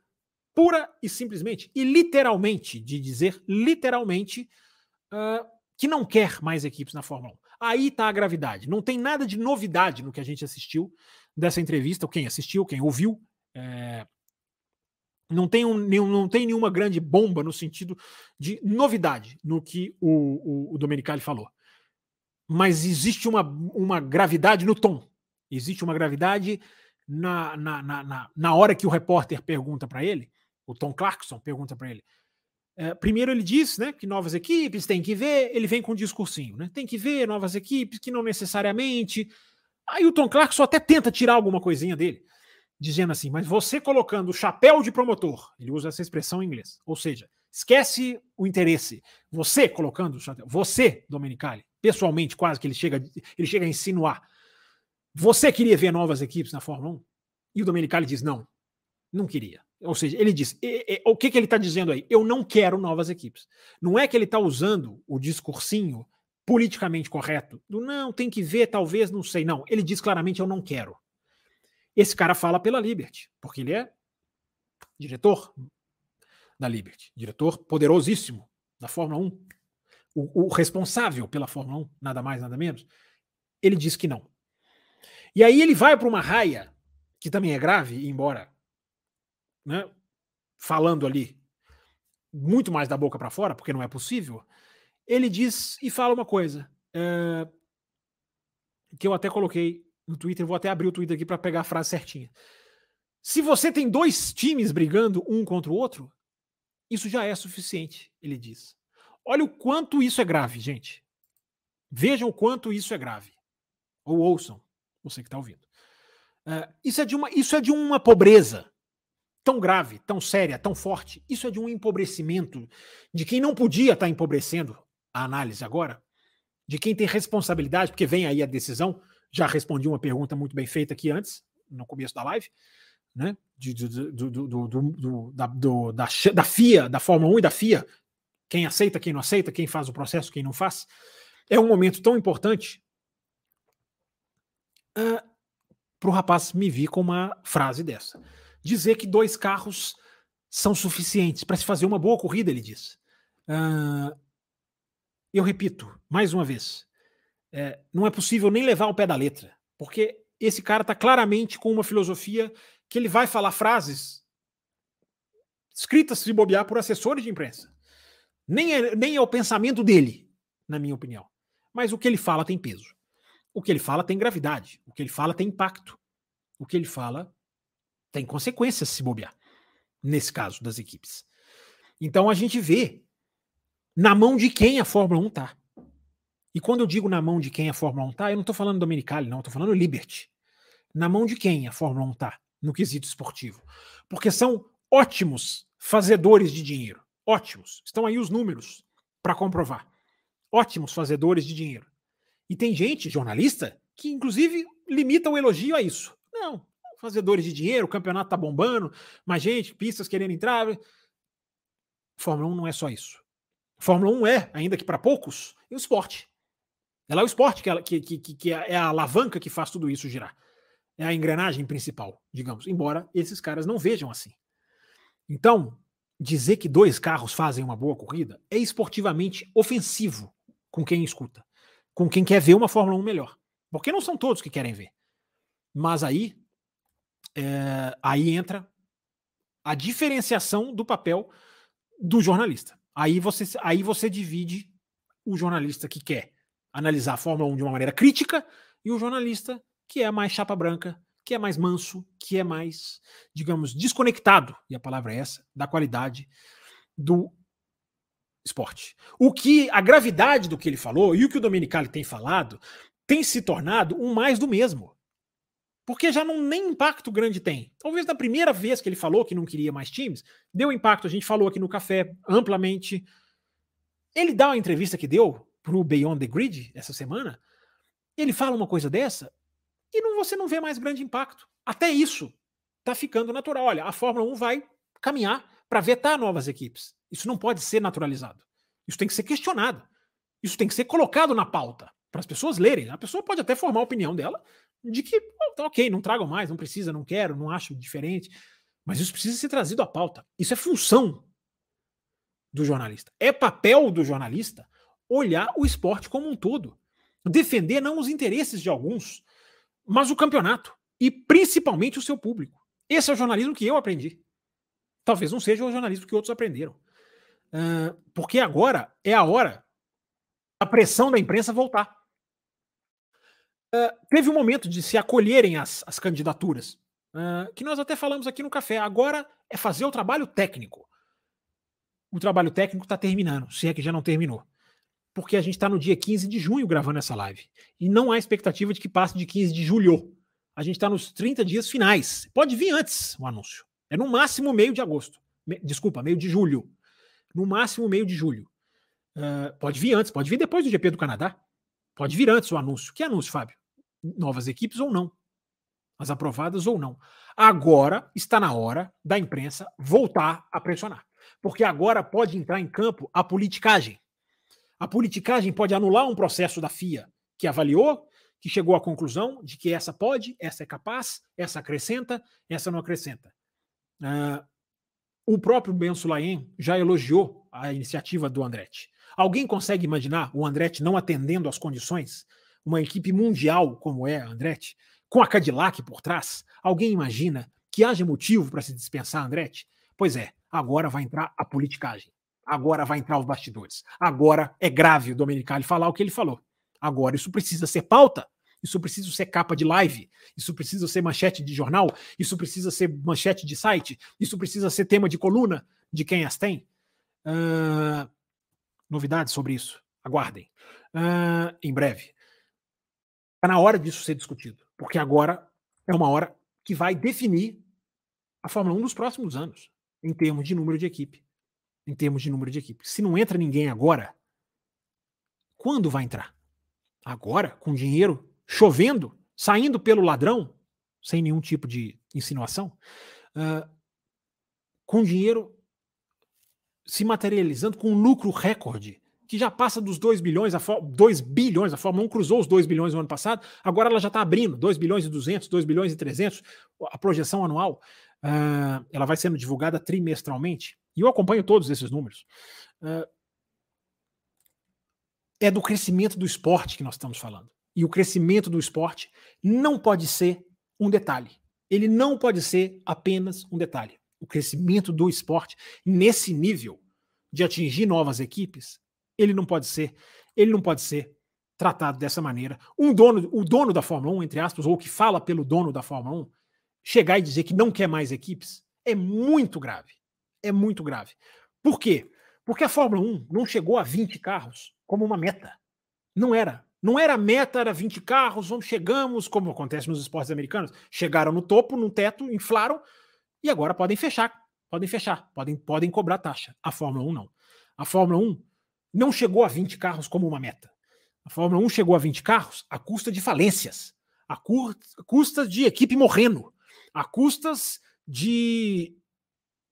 pura e simplesmente e literalmente, de dizer literalmente uh, que não quer mais equipes na Fórmula 1. Aí está a gravidade. Não tem nada de novidade no que a gente assistiu dessa entrevista, quem assistiu, quem ouviu. É, não tem, um, nenhum, não tem nenhuma grande bomba no sentido de novidade no que o, o, o Domenicali falou. Mas existe uma, uma gravidade no tom. Existe uma gravidade na, na, na, na hora que o repórter pergunta para ele, o Tom Clarkson pergunta para ele. É, primeiro ele diz né, que novas equipes tem que ver, ele vem com um discursinho, né? Tem que ver novas equipes que não necessariamente. Aí o Tom Clarkson até tenta tirar alguma coisinha dele. dizendo assim, mas você colocando o chapéu de promotor, ele usa essa expressão em inglês, ou seja, esquece o interesse. Você colocando o chapéu, você, Domenicali, pessoalmente, quase que ele chega, ele chega a insinuar. Você queria ver novas equipes na Fórmula 1? E o Domenicali diz: não, não queria. Ou seja, ele diz: e, e, o que, que ele está dizendo aí? Eu não quero novas equipes. Não é que ele está usando o discursinho politicamente correto do não, tem que ver, talvez, não sei. Não, ele diz claramente: eu não quero. Esse cara fala pela Liberty, porque ele é diretor da Liberty, diretor poderosíssimo da Fórmula 1, o, o responsável pela Fórmula 1, nada mais, nada menos. Ele diz que não. E aí ele vai para uma raia que também é grave, embora né, falando ali muito mais da boca para fora, porque não é possível, ele diz e fala uma coisa é, que eu até coloquei no Twitter, vou até abrir o Twitter aqui para pegar a frase certinha. Se você tem dois times brigando um contra o outro, isso já é suficiente, ele diz. Olha o quanto isso é grave, gente. Vejam o quanto isso é grave. Ou ouçam, você que está ouvindo. Uh, isso, é de uma, isso é de uma pobreza tão grave, tão séria, tão forte. Isso é de um empobrecimento de quem não podia estar tá empobrecendo a análise agora, de quem tem responsabilidade, porque vem aí a decisão. Já respondi uma pergunta muito bem feita aqui antes, no começo da live, né? De, do, do, do, da, da, da FIA, da Fórmula 1 e da FIA, quem aceita, quem não aceita, quem faz o processo, quem não faz. É um momento tão importante uh, para o rapaz me vir com uma frase dessa. Dizer que dois carros são suficientes para se fazer uma boa corrida, ele diz. Uh, eu repito, mais uma vez, é, não é possível nem levar ao pé da letra, porque esse cara está claramente com uma filosofia que ele vai falar frases escritas se bobear por assessores de imprensa. Nem é, nem é o pensamento dele, na minha opinião. Mas o que ele fala tem peso. O que ele fala tem gravidade. O que ele fala tem impacto. O que ele fala tem consequências se bobear. Nesse caso das equipes. Então a gente vê na mão de quem a Fórmula 1 tá. E quando eu digo na mão de quem a Fórmula 1 tá, eu não estou falando Dominicali, não, estou falando Liberty. Na mão de quem a Fórmula 1 tá no quesito esportivo. Porque são ótimos fazedores de dinheiro. Ótimos. Estão aí os números para comprovar. Ótimos fazedores de dinheiro. E tem gente, jornalista, que inclusive limita o elogio a isso. Não, fazedores de dinheiro, o campeonato tá bombando, mais gente, pistas querendo entrar. Fórmula 1 não é só isso. Fórmula 1 é, ainda que para poucos, o esporte. É lá o esporte que, é, que, que, que é a alavanca que faz tudo isso girar. É a engrenagem principal, digamos, embora esses caras não vejam assim. Então, dizer que dois carros fazem uma boa corrida é esportivamente ofensivo com quem escuta com quem quer ver uma Fórmula 1 melhor. Porque não são todos que querem ver. Mas aí, é, aí entra a diferenciação do papel do jornalista. Aí você, aí você divide o jornalista que quer analisar a Fórmula 1 de uma maneira crítica e o jornalista que é mais chapa branca, que é mais manso, que é mais, digamos, desconectado, e a palavra é essa, da qualidade do esporte. O que a gravidade do que ele falou e o que o Domenicali tem falado tem se tornado um mais do mesmo. Porque já não nem impacto grande tem. Talvez na primeira vez que ele falou que não queria mais times, deu impacto. A gente falou aqui no café amplamente. Ele dá uma entrevista que deu pro Beyond the Grid essa semana. Ele fala uma coisa dessa e não, você não vê mais grande impacto. Até isso tá ficando natural. Olha, a Fórmula 1 vai caminhar para vetar novas equipes. Isso não pode ser naturalizado. Isso tem que ser questionado. Isso tem que ser colocado na pauta para as pessoas lerem. A pessoa pode até formar a opinião dela de que, tá ok, não tragam mais, não precisa, não quero, não acho diferente. Mas isso precisa ser trazido à pauta. Isso é função do jornalista. É papel do jornalista olhar o esporte como um todo. Defender não os interesses de alguns, mas o campeonato. E principalmente o seu público. Esse é o jornalismo que eu aprendi. Talvez não seja o jornalismo que outros aprenderam. Uh, porque agora é a hora a pressão da imprensa voltar. Uh, teve um momento de se acolherem as, as candidaturas, uh, que nós até falamos aqui no café. Agora é fazer o trabalho técnico. O trabalho técnico está terminando, se é que já não terminou. Porque a gente está no dia 15 de junho gravando essa live. E não há expectativa de que passe de 15 de julho. A gente está nos 30 dias finais. Pode vir antes o anúncio. É no máximo meio de agosto. Me, desculpa, meio de julho. No máximo meio de julho. Uh, pode vir antes, pode vir depois do GP do Canadá. Pode vir antes o anúncio. Que anúncio, Fábio? Novas equipes ou não? As aprovadas ou não? Agora está na hora da imprensa voltar a pressionar. Porque agora pode entrar em campo a politicagem. A politicagem pode anular um processo da FIA que avaliou, que chegou à conclusão de que essa pode, essa é capaz, essa acrescenta, essa não acrescenta. Uh, o próprio Ben Sulaim já elogiou a iniciativa do Andretti. Alguém consegue imaginar o Andretti não atendendo às condições? Uma equipe mundial como é a Andretti, com a Cadillac por trás? Alguém imagina que haja motivo para se dispensar a Andretti? Pois é, agora vai entrar a politicagem. Agora vai entrar os bastidores. Agora é grave o Domenicali falar o que ele falou. Agora isso precisa ser pauta. Isso precisa ser capa de live, isso precisa ser manchete de jornal, isso precisa ser manchete de site, isso precisa ser tema de coluna de quem as tem. Uh, novidades sobre isso, aguardem. Uh, em breve. Está na hora disso ser discutido, porque agora é uma hora que vai definir a Fórmula 1 dos próximos anos, em termos de número de equipe. Em termos de número de equipe. Se não entra ninguém agora, quando vai entrar? Agora, com dinheiro chovendo, saindo pelo ladrão, sem nenhum tipo de insinuação, uh, com dinheiro se materializando com um lucro recorde, que já passa dos 2 bilhões, a 2 bilhões, a Fórmula 1 cruzou os 2 bilhões no ano passado, agora ela já está abrindo 2 bilhões e 200, 2 bilhões e 300, a projeção anual, uh, ela vai sendo divulgada trimestralmente, e eu acompanho todos esses números. Uh, é do crescimento do esporte que nós estamos falando e o crescimento do esporte não pode ser um detalhe. Ele não pode ser apenas um detalhe. O crescimento do esporte nesse nível de atingir novas equipes, ele não pode ser, ele não pode ser tratado dessa maneira. Um dono, o dono da Fórmula 1, entre aspas, ou que fala pelo dono da Fórmula 1, chegar e dizer que não quer mais equipes é muito grave. É muito grave. Por quê? Porque a Fórmula 1 não chegou a 20 carros como uma meta. Não era. Não era meta, era 20 carros, vamos, chegamos, como acontece nos esportes americanos. Chegaram no topo, no teto, inflaram e agora podem fechar. Podem fechar, podem, podem cobrar taxa. A Fórmula 1 não. A Fórmula 1 não chegou a 20 carros como uma meta. A Fórmula 1 chegou a 20 carros a custa de falências, a, cur, a custas de equipe morrendo, a custas de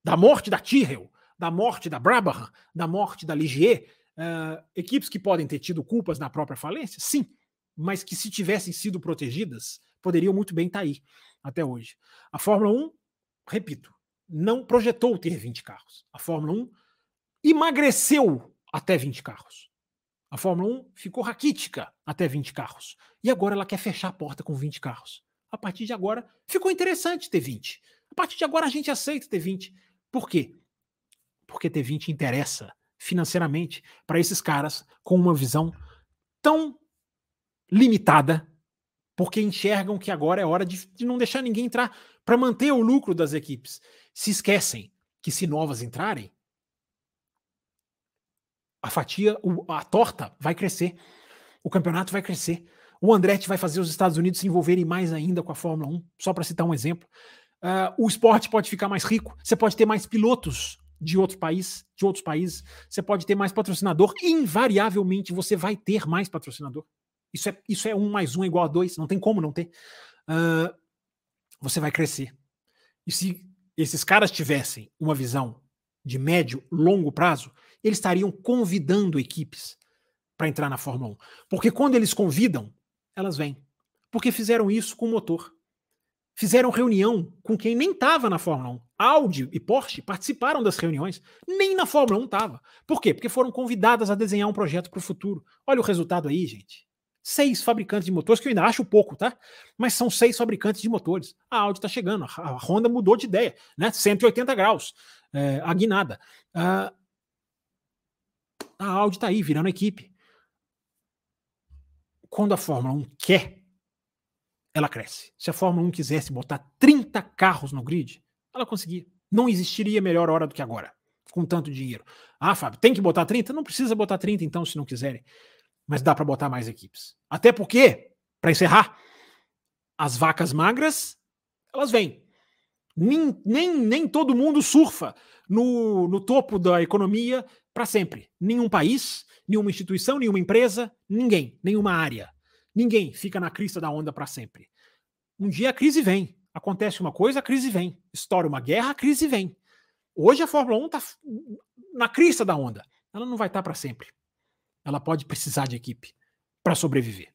da morte da Tyrrell, da morte da Brabham, da morte da Ligier, Uh, equipes que podem ter tido culpas na própria falência? Sim, mas que se tivessem sido protegidas, poderiam muito bem estar tá aí até hoje. A Fórmula 1, repito, não projetou ter 20 carros. A Fórmula 1 emagreceu até 20 carros. A Fórmula 1 ficou raquítica até 20 carros. E agora ela quer fechar a porta com 20 carros. A partir de agora, ficou interessante ter 20. A partir de agora, a gente aceita ter 20. Por quê? Porque ter 20 interessa financeiramente para esses caras com uma visão tão limitada, porque enxergam que agora é hora de, de não deixar ninguém entrar para manter o lucro das equipes. Se esquecem que se novas entrarem, a fatia, a torta vai crescer, o campeonato vai crescer. O Andretti vai fazer os Estados Unidos se envolverem mais ainda com a Fórmula 1, só para citar um exemplo. Uh, o esporte pode ficar mais rico, você pode ter mais pilotos de outro país, de outros países, você pode ter mais patrocinador, invariavelmente você vai ter mais patrocinador. Isso é, isso é um mais um igual a dois, não tem como não ter. Uh, você vai crescer. E se esses caras tivessem uma visão de médio, longo prazo, eles estariam convidando equipes para entrar na Fórmula 1. Porque quando eles convidam, elas vêm. Porque fizeram isso com o motor fizeram reunião com quem nem estava na Fórmula 1. Audi e Porsche participaram das reuniões, nem na Fórmula 1 estava. Por quê? Porque foram convidadas a desenhar um projeto para o futuro. Olha o resultado aí, gente. Seis fabricantes de motores, que eu ainda acho pouco, tá? Mas são seis fabricantes de motores. A Audi está chegando, a Honda mudou de ideia, né? 180 graus, é, a guinada. A Audi está aí, virando equipe. Quando a Fórmula 1 quer ela cresce. Se a Fórmula 1 quisesse botar 30 carros no grid, ela conseguia. Não existiria melhor hora do que agora, com tanto dinheiro. Ah, Fábio, tem que botar 30? Não precisa botar 30 então, se não quiserem. Mas dá para botar mais equipes. Até porque, para encerrar, as vacas magras, elas vêm. Nem, nem, nem todo mundo surfa no, no topo da economia para sempre. Nenhum país, nenhuma instituição, nenhuma empresa, ninguém, nenhuma área. Ninguém fica na crista da onda para sempre. Um dia a crise vem. Acontece uma coisa, a crise vem. Estoura uma guerra, a crise vem. Hoje a Fórmula 1 está na crista da onda. Ela não vai estar tá para sempre. Ela pode precisar de equipe para sobreviver.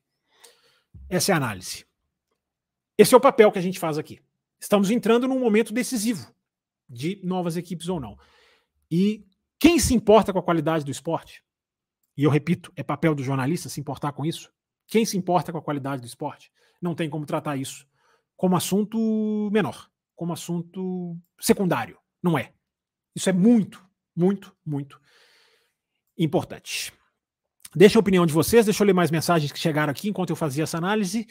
Essa é a análise. Esse é o papel que a gente faz aqui. Estamos entrando num momento decisivo de novas equipes ou não. E quem se importa com a qualidade do esporte? E eu repito, é papel do jornalista se importar com isso? Quem se importa com a qualidade do esporte? Não tem como tratar isso como assunto menor, como assunto secundário. Não é. Isso é muito, muito, muito importante. Deixa a opinião de vocês, deixa eu ler mais mensagens que chegaram aqui enquanto eu fazia essa análise.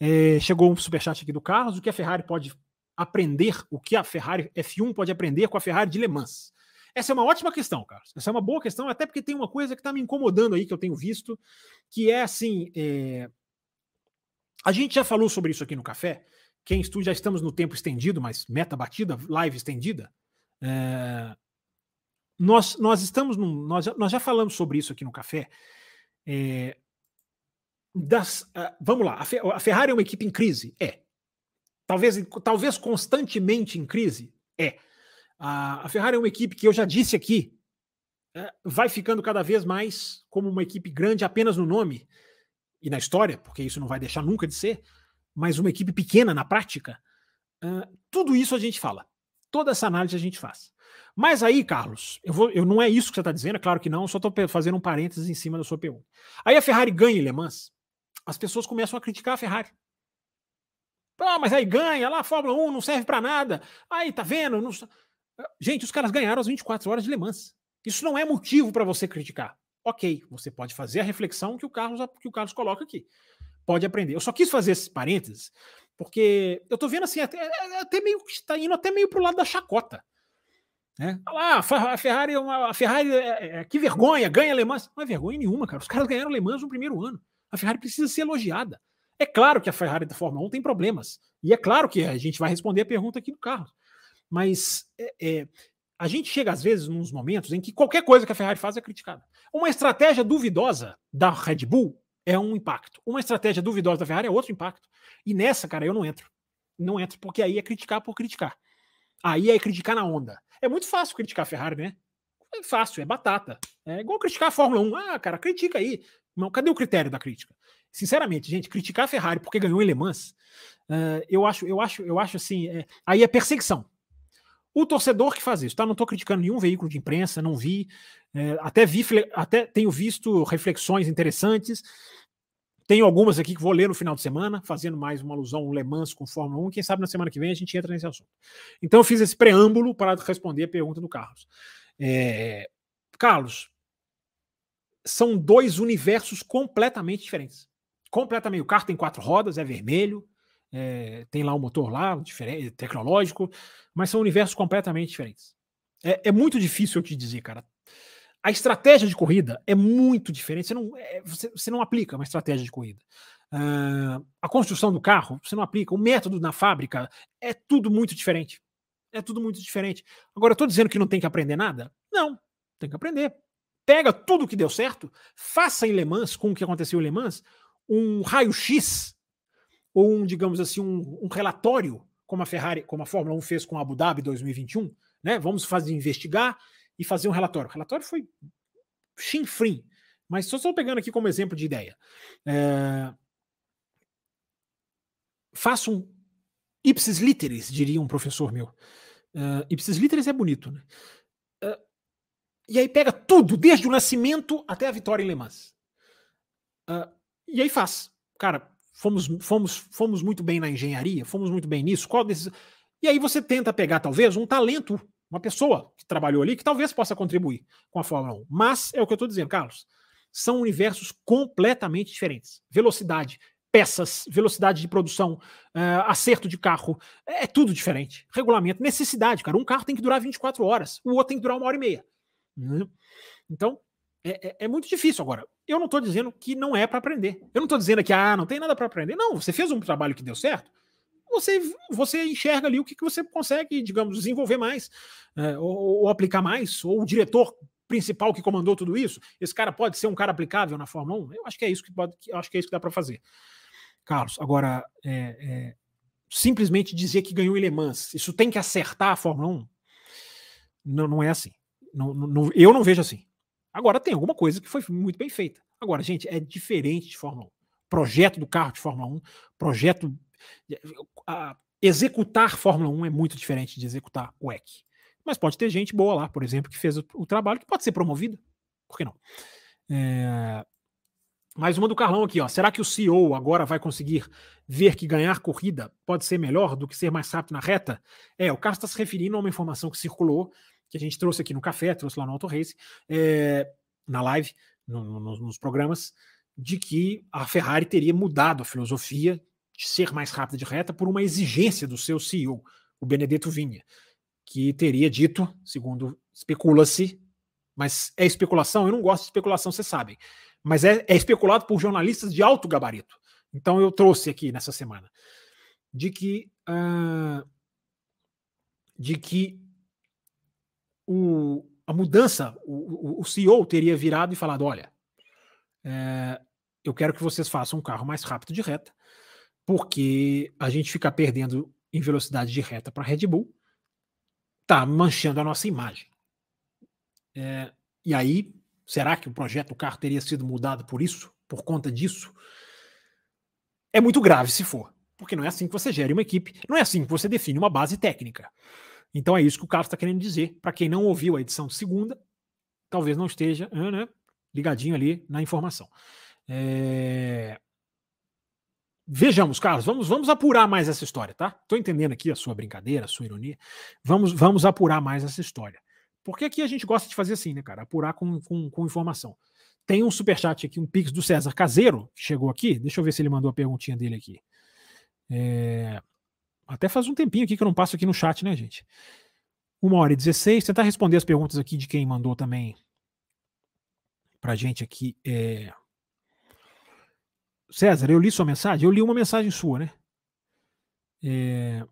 É, chegou um superchat aqui do Carlos. O que a Ferrari pode aprender, o que a Ferrari F1 pode aprender com a Ferrari de Le Mans? Essa é uma ótima questão, Carlos. Essa é uma boa questão, até porque tem uma coisa que está me incomodando aí, que eu tenho visto, que é assim. É... A gente já falou sobre isso aqui no café. Quem estuda, já estamos no tempo estendido, mas meta batida, live estendida. É... Nós, nós estamos num. Nós, nós já falamos sobre isso aqui no café. É... Das, uh, vamos lá, a Ferrari é uma equipe em crise? É. Talvez, talvez constantemente em crise? É. A, Ferrari é uma equipe que eu já disse aqui, é, vai ficando cada vez mais como uma equipe grande apenas no nome e na história, porque isso não vai deixar nunca de ser, mas uma equipe pequena na prática. Uh, tudo isso a gente fala. Toda essa análise a gente faz. Mas aí, Carlos, eu, vou, eu não é isso que você está dizendo, é claro que não, só estou fazendo um parênteses em cima da sua pergunta. Aí a Ferrari ganha em Le Mans, as pessoas começam a criticar a Ferrari. Ah, mas aí ganha, lá a Fórmula 1 não serve para nada. Aí, tá vendo? Não... Gente, os caras ganharam as 24 horas de Le Mans. Isso não é motivo para você criticar. Ok, você pode fazer a reflexão que o Carlos, que o Carlos coloca aqui. Pode aprender. Eu só quis fazer esses parênteses, porque eu tô vendo assim, até, é, é, até meio está indo até meio pro lado da chacota. Né? Lá, a Ferrari, é a Ferrari é, é, que vergonha, ganha Le Mans. Não é vergonha nenhuma, cara. Os caras ganharam Le Mans no primeiro ano. A Ferrari precisa ser elogiada. É claro que a Ferrari da Fórmula 1 tem problemas. E é claro que a gente vai responder a pergunta aqui do Carlos. Mas é, é, a gente chega, às vezes, nos momentos em que qualquer coisa que a Ferrari faz é criticada. Uma estratégia duvidosa da Red Bull é um impacto. Uma estratégia duvidosa da Ferrari é outro impacto. E nessa, cara, eu não entro. Não entro, porque aí é criticar por criticar. Aí é criticar na onda. É muito fácil criticar a Ferrari, né? É fácil, é batata. É igual criticar a Fórmula 1. Ah, cara, critica aí. Não, cadê o critério da crítica? Sinceramente, gente, criticar a Ferrari porque ganhou em Le Mans, uh, eu acho, eu acho, eu acho assim, é, aí é perseguição. O torcedor que faz isso, tá? Não estou criticando nenhum veículo de imprensa, não vi, é, até vi, até tenho visto reflexões interessantes. Tenho algumas aqui que vou ler no final de semana, fazendo mais uma alusão ao Le Mans com Fórmula 1. Quem sabe na semana que vem a gente entra nesse assunto. Então eu fiz esse preâmbulo para responder a pergunta do Carlos. É, Carlos, são dois universos completamente diferentes. Completamente. O carro tem quatro rodas, é vermelho, é, tem lá o um motor lá, diferente, tecnológico, mas são universos completamente diferentes. É, é, muito difícil eu te dizer, cara. A estratégia de corrida é muito diferente. Você não, é, você, você, não aplica uma estratégia de corrida. Uh, a construção do carro, você não aplica. O método na fábrica é tudo muito diferente. É tudo muito diferente. Agora, eu estou dizendo que não tem que aprender nada? Não, tem que aprender. Pega tudo que deu certo, faça em Le Mans, com o que aconteceu em Le Mans, um raio-x ou um, digamos assim, um, um, relatório, como a Ferrari, como a Fórmula 1 fez com a Abu Dhabi 2021, né? Vamos fazer investigar e fazer um relatório. O relatório foi chinfrim, mas só estou pegando aqui como exemplo de ideia. É... Faça um ipsis literis, diria um professor meu. Uh, ipsis literis é bonito, né? Uh, e aí pega tudo, desde o nascimento até a vitória em Le Mans. Uh, e aí faz. Cara, fomos, fomos, fomos muito bem na engenharia, fomos muito bem nisso. Qual desses... E aí você tenta pegar, talvez, um talento, uma pessoa que trabalhou ali, que talvez possa contribuir com a Fórmula 1. Mas é o que eu estou dizendo, Carlos. São universos completamente diferentes. Velocidade, peças, velocidade de produção, uh, acerto de carro, é, é tudo diferente. Regulamento, necessidade, cara. Um carro tem que durar 24 horas, o outro tem que durar uma hora e meia. Então, é, é, é muito difícil agora Eu não estou dizendo que não é para aprender. Eu não estou dizendo que ah, não tem nada para aprender. Não, você fez um trabalho que deu certo. Você, você enxerga ali o que, que você consegue, digamos, desenvolver mais, é, ou, ou, aplicar mais, ou o diretor principal que comandou tudo isso, esse cara pode ser um cara aplicável na Fórmula 1. Eu acho que é isso que pode, acho que é isso que dá para fazer. Carlos, agora é, é, simplesmente dizer que ganhou em Le Mans, isso tem que acertar a Fórmula 1? Não, não é assim. Não, não, eu não vejo assim. Agora tem alguma coisa que foi muito bem feita. Agora, gente, é diferente de Fórmula 1. Projeto do carro de Fórmula 1, projeto. A, executar Fórmula 1 é muito diferente de executar o EC. Mas pode ter gente boa lá, por exemplo, que fez o, o trabalho, que pode ser promovida. Por que não? É... Mais uma do Carlão aqui, ó. Será que o CEO agora vai conseguir ver que ganhar corrida pode ser melhor do que ser mais rápido na reta? É, o Carlos está se referindo a uma informação que circulou que a gente trouxe aqui no café, trouxe lá no Auto Race, é, na live, no, no, nos programas, de que a Ferrari teria mudado a filosofia de ser mais rápida de reta por uma exigência do seu CEO, o Benedetto Vinha, que teria dito, segundo especula-se, mas é especulação, eu não gosto de especulação, vocês sabem, mas é, é especulado por jornalistas de alto gabarito. Então eu trouxe aqui nessa semana de que uh, de que o, a mudança, o, o, CEO teria virado e falado: olha, é, eu quero que vocês façam um carro mais rápido de reta, porque a gente fica perdendo em velocidade de reta para Red Bull, tá manchando a nossa imagem. É, e aí, será que o projeto do carro teria sido mudado por isso, por conta disso? É muito grave se for, porque não é assim que você gere uma equipe, não é assim que você define uma base técnica. Então é isso que o Carlos está querendo dizer. Para quem não ouviu a edição segunda, talvez não esteja né, ligadinho ali na informação. É... Vejamos, Carlos, vamos, vamos apurar mais essa história, tá? Estou entendendo aqui a sua brincadeira, a sua ironia. Vamos, vamos apurar mais essa história. Porque aqui a gente gosta de fazer assim, né, cara? Apurar com, com, com informação. Tem um superchat aqui, um pix do César Caseiro, que chegou aqui. Deixa eu ver se ele mandou a perguntinha dele aqui. É... Até faz um tempinho aqui que eu não passo aqui no chat, né, gente? Uma hora e 16. Tentar responder as perguntas aqui de quem mandou também pra gente aqui. É... César, eu li sua mensagem? Eu li uma mensagem sua, né? É...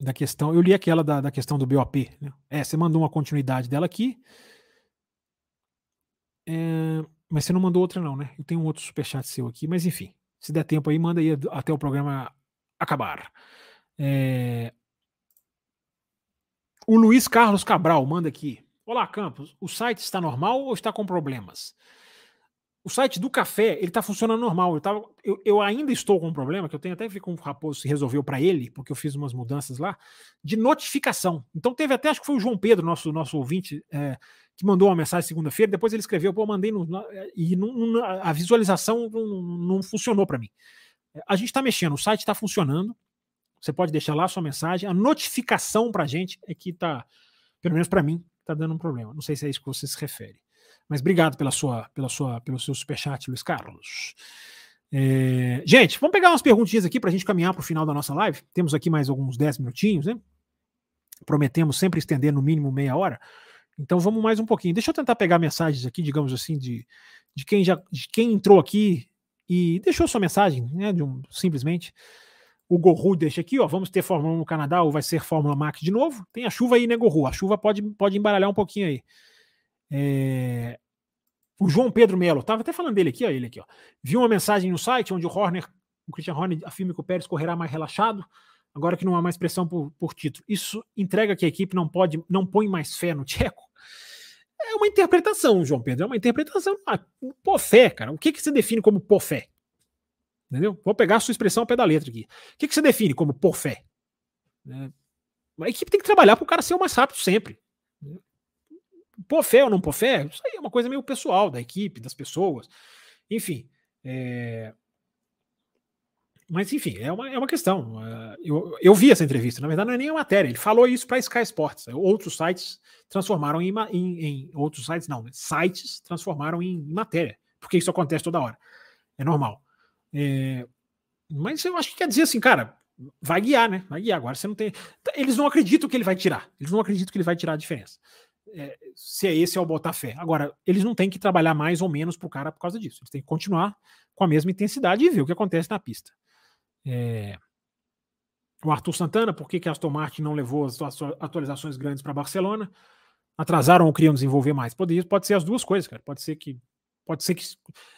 Da questão. Eu li aquela da, da questão do BOP. Né? É, você mandou uma continuidade dela aqui. É... Mas você não mandou outra, não, né? Eu tenho um outro superchat seu aqui, mas enfim. Se der tempo aí, manda aí até o programa acabar. É... O Luiz Carlos Cabral manda aqui. Olá, Campos. O site está normal ou está com problemas? O site do café, ele está funcionando normal. Eu, tava, eu, eu, ainda estou com um problema, que eu tenho até que ver como o Raposo se resolveu para ele, porque eu fiz umas mudanças lá, de notificação. Então teve até, acho que foi o João Pedro, nosso, nosso ouvinte, é, que mandou uma mensagem segunda-feira, depois ele escreveu, pô, mandei no, e não, a visualização não, não funcionou para mim. A gente está mexendo, o site está funcionando. Você pode deixar lá a sua mensagem. A notificação para a gente é que está, pelo menos para mim, está dando um problema. Não sei se é isso que você se refere. Mas obrigado pela sua, pela sua, pelo seu superchat, Luiz Carlos. É, gente, vamos pegar umas perguntinhas aqui para a gente caminhar para o final da nossa live. Temos aqui mais alguns 10 minutinhos, né? Prometemos sempre estender no mínimo meia hora. Então vamos mais um pouquinho. Deixa eu tentar pegar mensagens aqui, digamos assim, de, de quem já de quem entrou aqui e deixou sua mensagem, né, de um, simplesmente. O Gorru deixa aqui, ó, vamos ter Fórmula 1 no Canadá ou vai ser Fórmula Max de novo? Tem a chuva aí, né, Gorru? A chuva pode, pode embaralhar um pouquinho aí. É... O João Pedro Melo, tava até falando dele aqui, ó, ele aqui, ó. Viu uma mensagem no site onde o Horner, o Christian Horner afirma que o Pérez correrá mais relaxado, agora que não há mais pressão por, por título. Isso entrega que a equipe não pode, não põe mais fé no Tcheco? É uma interpretação, João Pedro, é uma interpretação. Ah, pô, fé, cara. O que, que você define como pô fé? Entendeu? Vou pegar a sua expressão ao pé da letra aqui. O que, que você define como pô fé? É, a equipe tem que trabalhar para o cara ser o mais rápido sempre. Pô fé ou não pô fé? Isso aí é uma coisa meio pessoal da equipe, das pessoas. Enfim. É, mas, enfim, é uma, é uma questão. É, eu, eu vi essa entrevista, na verdade, não é nem uma matéria. Ele falou isso para Sky Sports. Outros sites transformaram em, em, em, Outros sites, não, sites transformaram em, em, matéria, porque isso acontece toda hora. É normal. É, mas eu acho que quer dizer assim, cara, vai guiar, né? Vai guiar. Agora você não tem. Eles não acreditam que ele vai tirar. Eles não acreditam que ele vai tirar a diferença. é, se é esse é o botar fé. Agora, eles não têm que trabalhar mais ou menos pro cara por causa disso. Eles têm que continuar com a mesma intensidade e ver o que acontece na pista. É... O Arthur Santana, por que, que Aston Martin não levou as atualizações grandes para Barcelona? Atrasaram ou queriam desenvolver mais? Pode, pode ser as duas coisas, cara. Pode ser que. Pode ser que.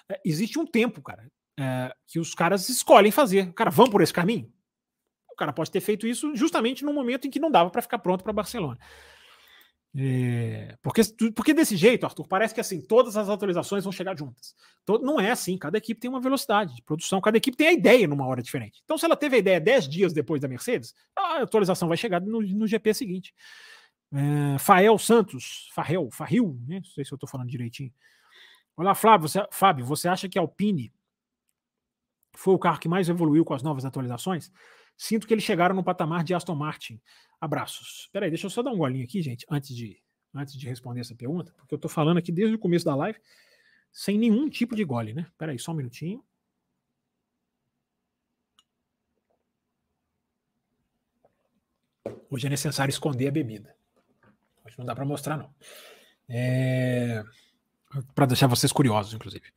É, existe um tempo, cara, é, que os caras escolhem fazer. Cara, vão por esse caminho? O cara pode ter feito isso justamente no momento em que não dava para ficar pronto para Barcelona. É, porque, porque desse jeito, Arthur, parece que assim, todas as atualizações vão chegar juntas. Não é assim, cada equipe tem uma velocidade de produção, cada equipe tem a ideia numa hora diferente. Então, se ela teve a ideia 10 dias depois da Mercedes, a atualização vai chegar no, no GP seguinte. É, Fael Santos, Farrell, Farril, né? não sei se eu estou falando direitinho. Olá, Flávio você, Fábio, você acha que a Alpine foi o carro que mais evoluiu com as novas atualizações? Sinto que eles chegaram no patamar de Aston Martin. Abraços. Peraí, deixa eu só dar um golinho aqui, gente, antes de, antes de responder essa pergunta, porque eu tô falando aqui desde o começo da live sem nenhum tipo de gole, né? Peraí, só um minutinho. Hoje é necessário esconder a bebida. Hoje não dá para mostrar, não. É... Para deixar vocês curiosos, inclusive.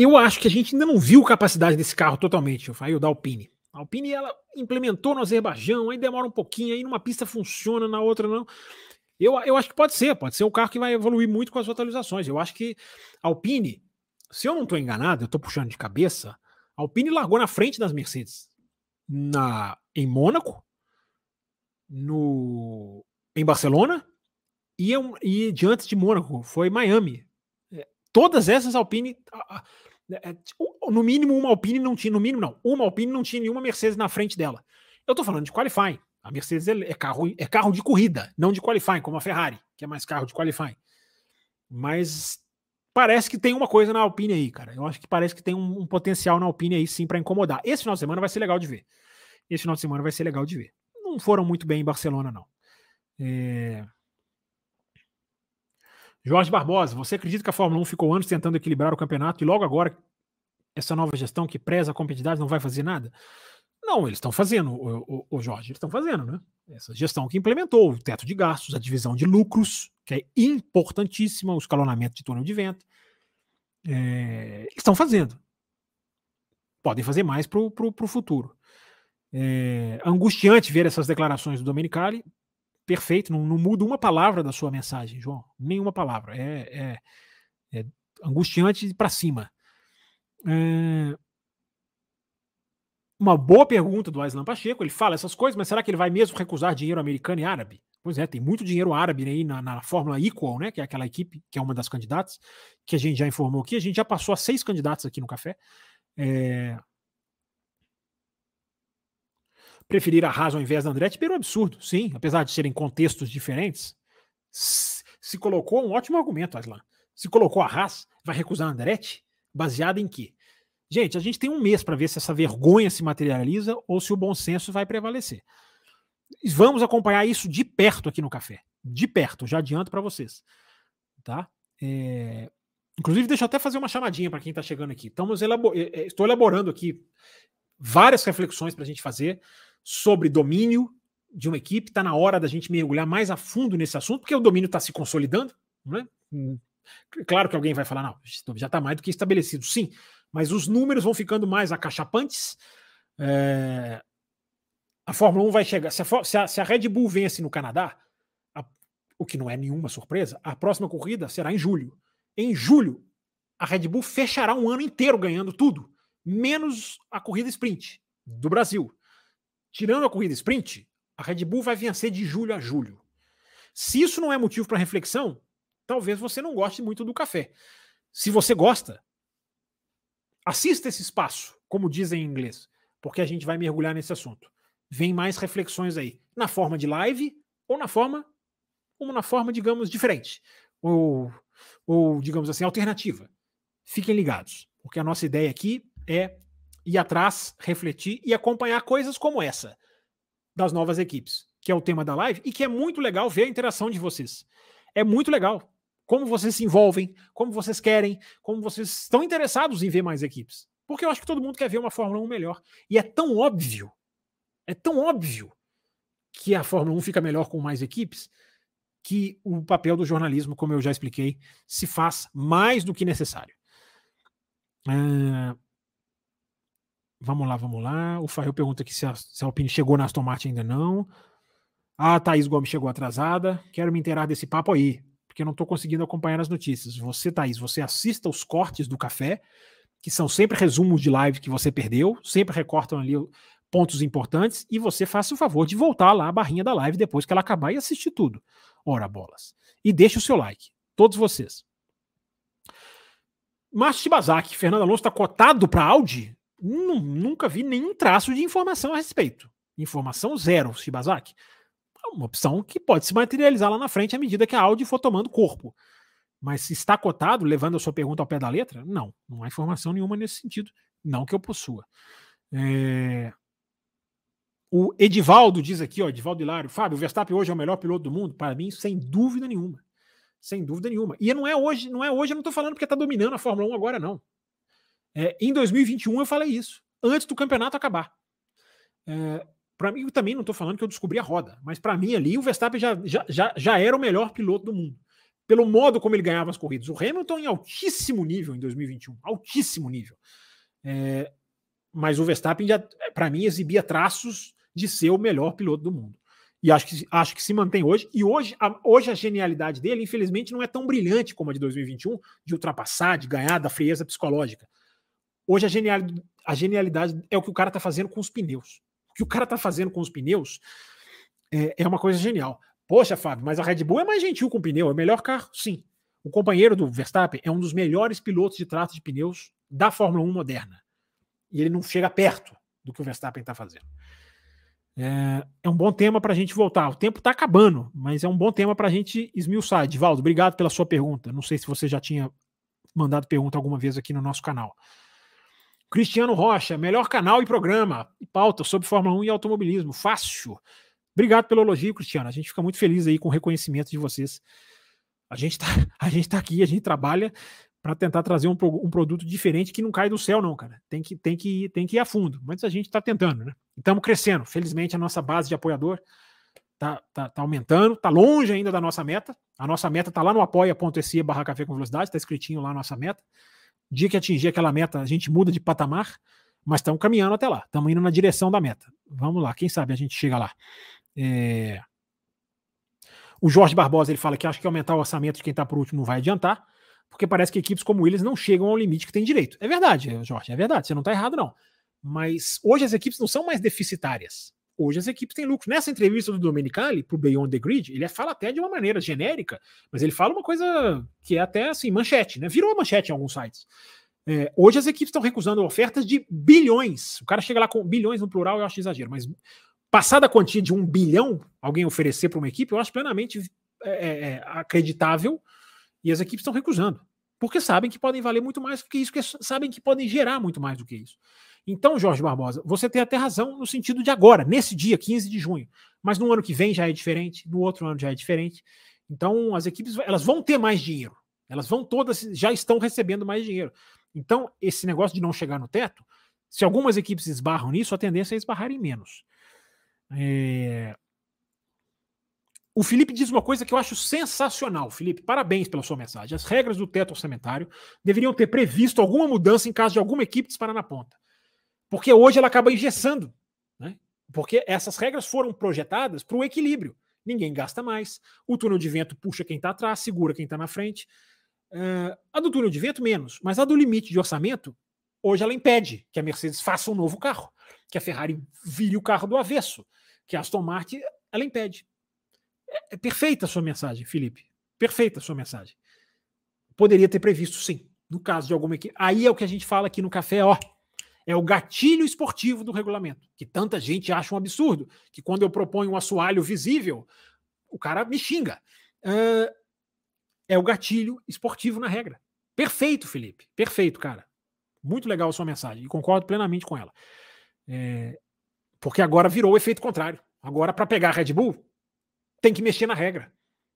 Eu acho que a gente ainda não viu capacidade desse carro totalmente, o da Alpine. A Alpine ela implementou no Azerbaijão, aí demora um pouquinho, aí numa pista funciona, na outra não. Eu, eu acho que pode ser, pode ser um carro que vai evoluir muito com as atualizações. Eu acho que a Alpine, se eu não estou enganado, eu estou puxando de cabeça, a Alpine largou na frente das Mercedes na em Mônaco, no em Barcelona e, e diante de Mônaco foi Miami. É, todas essas Alpine no mínimo, uma Alpine não tinha, no mínimo, não. Uma Alpine não tinha nenhuma Mercedes na frente dela. Eu tô falando de qualifying. A Mercedes é carro, é carro de corrida, não de qualifying, como a Ferrari, que é mais carro de qualifying. Mas parece que tem uma coisa na Alpine aí, cara. Eu acho que parece que tem um, um potencial na Alpine aí sim para incomodar. Esse final de semana vai ser legal de ver. Esse final de semana vai ser legal de ver. Não foram muito bem em Barcelona, não. É... Jorge Barbosa, você acredita que a Fórmula 1 ficou anos tentando equilibrar o campeonato e logo agora essa nova gestão que preza a competitividade não vai fazer nada? Não, eles estão fazendo, o, o, o, Jorge, eles estão fazendo, né? Essa gestão que implementou o teto de gastos, a divisão de lucros, que é importantíssima, o escalonamento de túnel de vento. É, eles estão fazendo. Podem fazer mais para o futuro. É angustiante ver essas declarações do Domenicali, perfeito, não, não, muda uma palavra da sua mensagem, João. Nenhuma palavra. É, é, é angustiante para cima. É... Uma boa pergunta do Aislan Pacheco. Ele fala essas coisas, mas será que ele vai mesmo recusar dinheiro americano e árabe? Pois é, tem muito dinheiro árabe aí na, na Fórmula Equal, né? Que é aquela equipe que é uma das candidatas, que a gente já informou aqui. A gente já passou a seis candidatos aqui no café. É, preferir a Haas ao invés da Andretti pelo absurdo, sim, apesar de serem contextos diferentes. Se colocou um ótimo argumento, Aslan. Se colocou a Haas, vai recusar a Andretti, baseado em quê? Gente, a gente tem um mês para ver se essa vergonha se materializa ou se o bom senso vai prevalecer. Vamos acompanhar isso de perto aqui no café. De perto, já adianto para vocês. Tá? É... Inclusive, deixa eu até fazer uma chamadinha para quem está chegando aqui. Estamos elabor... É, é, estou elaborando aqui várias reflexões para a gente fazer sobre domínio de uma equipe. Está na hora da gente mergulhar mais a fundo nesse assunto, porque o domínio está se consolidando. Né? Claro que alguém vai falar, não, já está mais do que estabelecido, sim, mas os números vão ficando mais acachapantes. É... A Fórmula 1 vai chegar. Se a, se a, se a Red Bull vence no Canadá, a, o que não é nenhuma surpresa, a próxima corrida será em julho. Em julho, a Red Bull fechará um ano inteiro ganhando tudo, menos a corrida sprint do Brasil. Tirando a corrida sprint, a Red Bull vai vencer de julho a julho. Se isso não é motivo para reflexão, talvez você não goste muito do café. Se você gosta, assista esse espaço, como dizem em inglês, porque a gente vai mergulhar nesse assunto. Vem mais reflexões aí, na forma de live ou na forma, ou na forma, digamos, diferente, ou, ou digamos assim, alternativa. Fiquem ligados, porque a nossa ideia aqui é ir atrás, refletir e acompanhar coisas como essa das novas equipes, que é o tema da live e que é muito legal ver a interação de vocês. É muito legal como vocês se envolvem, como vocês querem, como vocês estão interessados em ver mais equipes. Porque eu acho que todo mundo quer ver uma Fórmula 1 melhor. E é tão óbvio, é tão óbvio que a Fórmula 1 fica melhor com mais equipes, que o papel do jornalismo, como eu já expliquei, se faz mais do que necessário. É... Vamos lá, vamos lá. O Farrell pergunta aqui se a, se a Alpine chegou na Aston Martin ainda não. A Thaís Gomes chegou atrasada. Quero me inteirar desse papo aí, porque não estou conseguindo acompanhar as notícias. Você, Thaís, você assista os cortes do café, que são sempre resumos de live que você perdeu, sempre recortam ali pontos importantes, e você faça o favor de voltar lá a barrinha da live depois que ela acabar e assistir tudo. Ora bolas. E deixe o seu like. Todos vocês. Márcio Shibazaki, Fernando Alonso está cotado para Audi? Nunca vi nenhum traço de informação a respeito. Informação zero, Shibazaki. É uma opção que pode se materializar lá na frente à medida que a Audi for tomando corpo. Mas se está cotado, levando a sua pergunta ao pé da letra, não. Não há informação nenhuma nesse sentido. Não que eu possua. É... O Edivaldo diz aqui, ó, Edivaldo Hilário, Fábio, o Verstappen hoje é o melhor piloto do mundo? Para mim, sem dúvida nenhuma. Sem dúvida nenhuma. E não é hoje, não é hoje, eu não estou falando porque está dominando a Fórmula 1 agora, não. É, em 2021 eu falei isso, antes do campeonato acabar. É, para mim, eu também não estou falando que eu descobri a roda, mas para mim ali o Verstappen já, já, já, já era o melhor piloto do mundo. Pelo modo como ele ganhava as corridas. O Hamilton em altíssimo nível em 2021, altíssimo nível. É, mas o Verstappen já, para mim, exibia traços de ser o melhor piloto do mundo. E acho que, acho que se mantém hoje. E hoje a, hoje a genialidade dele, infelizmente, não é tão brilhante como a de 2021, de ultrapassar, de ganhar da frieza psicológica. Hoje a genialidade, a genialidade é o que o cara está fazendo com os pneus. O que o cara está fazendo com os pneus é, é uma coisa genial. Poxa, Fábio, mas a Red Bull é mais gentil com pneu, é o melhor carro? Sim. O companheiro do Verstappen é um dos melhores pilotos de trato de pneus da Fórmula 1 moderna. E ele não chega perto do que o Verstappen está fazendo. É, é, um bom tema para a gente voltar. O tempo está acabando, mas é um bom tema para a gente esmiuçar. Divaldo, obrigado pela sua pergunta. Não sei se você já tinha mandado pergunta alguma vez aqui no nosso canal. Cristiano Rocha, melhor canal e programa e pauta sobre Fórmula 1 e automobilismo. Fácil. Obrigado pelo elogio, Cristiano. A gente fica muito feliz aí com o reconhecimento de vocês. A gente está a gente tá aqui, a gente trabalha para tentar trazer um, um, produto diferente que não cai do céu, não, cara. Tem que, tem que, tem que ir a fundo. Mas a gente está tentando, né? Estamos crescendo. Felizmente, a nossa base de apoiador está tá, tá aumentando, está longe ainda da nossa meta. A nossa meta está lá no apoia.se barra café com velocidade, está escritinho lá a nossa meta. Dia que atingir aquela meta, a gente muda de patamar, mas estamos caminhando até lá. Estamos indo na direção da meta. Vamos lá, quem sabe a gente chega lá. É... O Jorge Barbosa ele fala que acha que aumentar o orçamento de quem está por último não vai adiantar porque parece que equipes como eles não chegam ao limite que tem direito. É verdade, Jorge, é verdade, você não está errado, não. Mas hoje as equipes não são mais deficitárias. Hoje as equipes têm lucro. Nessa entrevista do Domenicali para o Beyond the Grid, ele fala até de uma maneira genérica, mas ele fala uma coisa que é até assim, manchete, né? Virou manchete em alguns sites. É, hoje as equipes estão recusando ofertas de bilhões. O cara chega lá com bilhões no plural, eu acho exagero, mas passada a quantia de um bilhão, alguém oferecer para uma equipe, eu acho plenamente é, é, é acreditável e as equipes estão recusando, porque sabem que podem valer muito mais do que isso, que sabem que podem gerar muito mais do que isso. Então, Jorge Barbosa, você tem até razão no sentido de agora, nesse dia, 15 de junho. Mas no ano que vem já é diferente, no outro ano já é diferente. Então, as equipes elas vão ter mais dinheiro. Elas vão todas, já estão recebendo mais dinheiro. Então, esse negócio de não chegar no teto, se algumas equipes esbarram nisso, a tendência é esbarrarem menos. É, o Felipe diz uma coisa que eu acho sensacional. Felipe, parabéns pela sua mensagem. As regras do teto orçamentário deveriam ter previsto alguma mudança em caso de alguma equipe disparar na ponta. Porque hoje ela acaba engessando. Né? Porque essas regras foram projetadas para o equilíbrio. Ninguém gasta mais. O túnel de vento puxa quem está atrás, segura quem está na frente. Uh, a do túnel de vento, menos. Mas a do limite de orçamento, hoje ela impede que a Mercedes faça um novo carro, que a Ferrari vire o carro do avesso, que a Aston Martin, ela impede. É, é perfeita a sua mensagem, Felipe. Perfeita a sua mensagem. Poderia ter previsto, sim. No caso de alguma equipe. Aí é o que a gente fala aqui no café, ó. É o gatilho esportivo do regulamento, que tanta gente acha um absurdo. Que quando eu proponho um assoalho visível, o cara me xinga. Uh, é o gatilho esportivo na regra. Perfeito, Felipe. Perfeito, cara. Muito legal a sua mensagem. E concordo plenamente com ela. É, porque agora virou o efeito contrário. Agora, para pegar a Red Bull, tem que mexer na regra.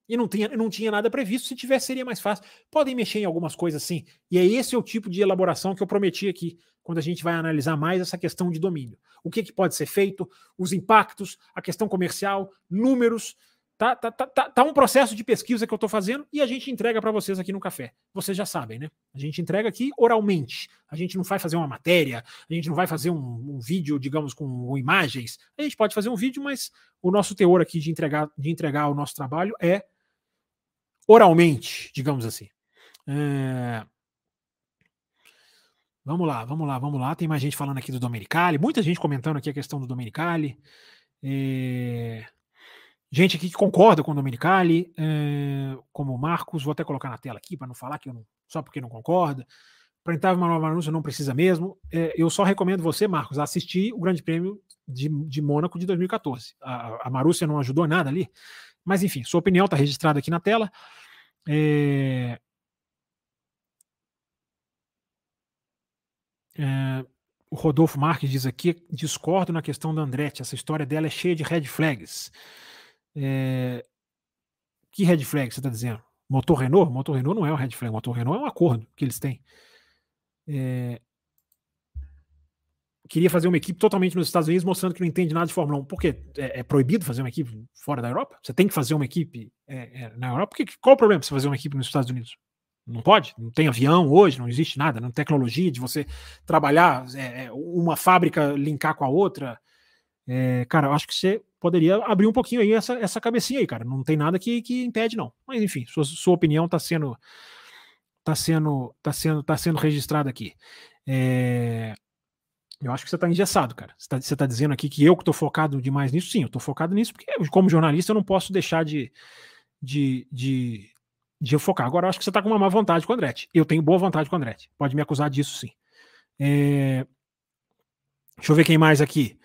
E não tinha, não tinha nada previsto. Se tivesse, seria mais fácil. Podem mexer em algumas coisas sim. E é esse é o tipo de elaboração que eu prometi aqui, quando a gente vai analisar mais essa questão de domínio. O que, que pode ser feito, os impactos, a questão comercial, números. Tá, tá, tá, tá, tá um processo de pesquisa que eu estou fazendo e a gente entrega para vocês aqui no café. Vocês já sabem, né? A gente entrega aqui oralmente. A gente não vai fazer uma matéria, a gente não vai fazer um, um vídeo, digamos, com imagens. A gente pode fazer um vídeo, mas o nosso teor aqui de entregar, de entregar o nosso trabalho é oralmente, digamos assim. É... Vamos lá, vamos lá, vamos lá. Tem mais gente falando aqui do Domenicali, muita gente comentando aqui a questão do Domenicali. É... Gente aqui que concorda com o Domenicali, é... como o Marcos, vou até colocar na tela aqui para não falar que eu não, só porque não concorda. Para entrar uma nova anúncio não precisa mesmo. É, eu só recomendo você, Marcos, assistir o Grande Prêmio de, de Mônaco de 2014. A, a Marúcia não ajudou nada ali, mas enfim, sua opinião está registrada aqui na tela. É... É... O Rodolfo Marques diz aqui: discordo na questão da Andretti. Essa história dela é cheia de red flags. É... Que red flag você está dizendo? Motor Renault? Motor Renault não é um red flag. Motor Renault é um acordo que eles têm. É queria fazer uma equipe totalmente nos Estados Unidos, mostrando que não entende nada de Fórmula 1. Por quê? É, é proibido fazer uma equipe fora da Europa? Você tem que fazer uma equipe é, é, na Europa? Porque, qual o problema você fazer uma equipe nos Estados Unidos? Não pode? Não tem avião hoje, não existe nada, não tecnologia de você trabalhar é, é, uma fábrica linkar com a outra. É, cara, eu acho que você poderia abrir um pouquinho aí essa, essa cabecinha aí, cara. Não tem nada que, que impede, não. Mas enfim, sua, sua opinião está sendo tá sendo tá sendo tá sendo registrada aqui. É, eu acho que você está engessado, cara. Você está tá dizendo aqui que eu que estou focado demais nisso. Sim, eu estou focado nisso porque, como jornalista, eu não posso deixar de, de, de, de focar. Agora, eu acho que você está com uma má vontade com o Andretti. Eu tenho boa vontade com o Andretti. Pode me acusar disso, sim. É... Deixa eu ver quem mais aqui.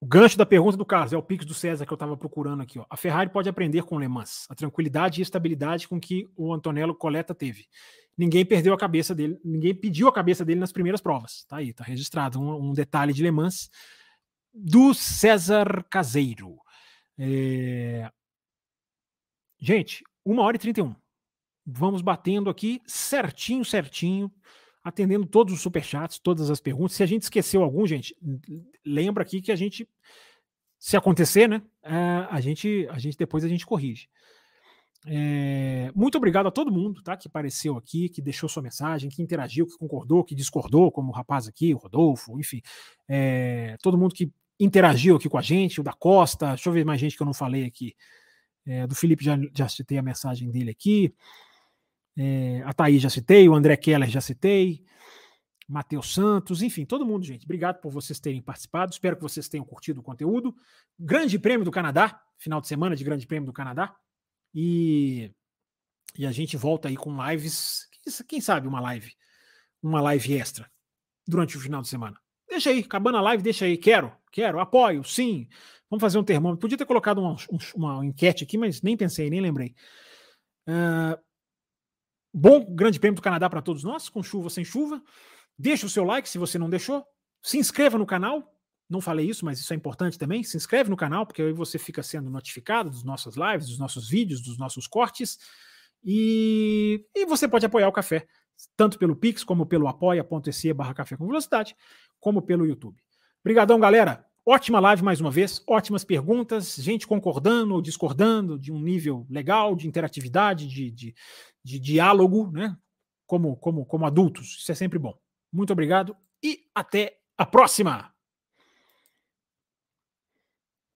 O gancho da pergunta do Carlos é o Pix do César que eu estava procurando aqui. Ó. A Ferrari pode aprender com o Le Mans a tranquilidade e estabilidade com que o Antonello Coletta teve ninguém perdeu a cabeça dele, ninguém pediu a cabeça dele nas primeiras provas. Tá aí, tá registrado um, um detalhe de Le Mans do César Caseiro. É... Gente, uma hora e 31. Vamos batendo aqui certinho, certinho, atendendo todos os superchats, todas as perguntas. Se a gente esqueceu algum, gente, lembra aqui que a gente, se acontecer, né, é, a gente, a gente depois a gente corrige. É, muito obrigado a todo mundo tá, que apareceu aqui, que deixou sua mensagem, que interagiu, que concordou, que discordou, como o rapaz aqui, o Rodolfo, enfim. É, todo mundo que interagiu aqui com a gente, o da Costa, deixa eu ver mais gente que eu não falei aqui. É, do Felipe já, já citei a mensagem dele aqui. É, a Thaís já citei, o André Keller já citei. Matheus Santos, enfim, todo mundo, gente. Obrigado por vocês terem participado. Espero que vocês tenham curtido o conteúdo. Grande Prêmio do Canadá, final de semana de Grande Prêmio do Canadá. E, e a gente volta aí com lives. Quem sabe uma live, uma live extra durante o final de semana. Deixa aí, acabando a live, deixa aí. Quero, quero, apoio, sim. Vamos fazer um termômetro. Podia ter colocado uma, uma enquete aqui, mas nem pensei, nem lembrei. Uh, bom Grande Prêmio do Canadá para todos nós, com chuva sem chuva. Deixa o seu like se você não deixou. Se inscreva no canal, não falei isso, mas isso é importante também. Se inscreve no canal, porque aí você fica sendo notificado dos nossas lives, dos nossos vídeos, dos nossos cortes. E, e você pode apoiar o café, tanto pelo Pix, como pelo apoia.se barra café com velocidade, como pelo YouTube. Obrigadão, galera. Ótima live mais uma vez, ótimas perguntas, gente concordando ou discordando de um nível legal, de interatividade, de, de, de diálogo, né? Como, como, como adultos. Isso é sempre bom. Muito obrigado e até a próxima!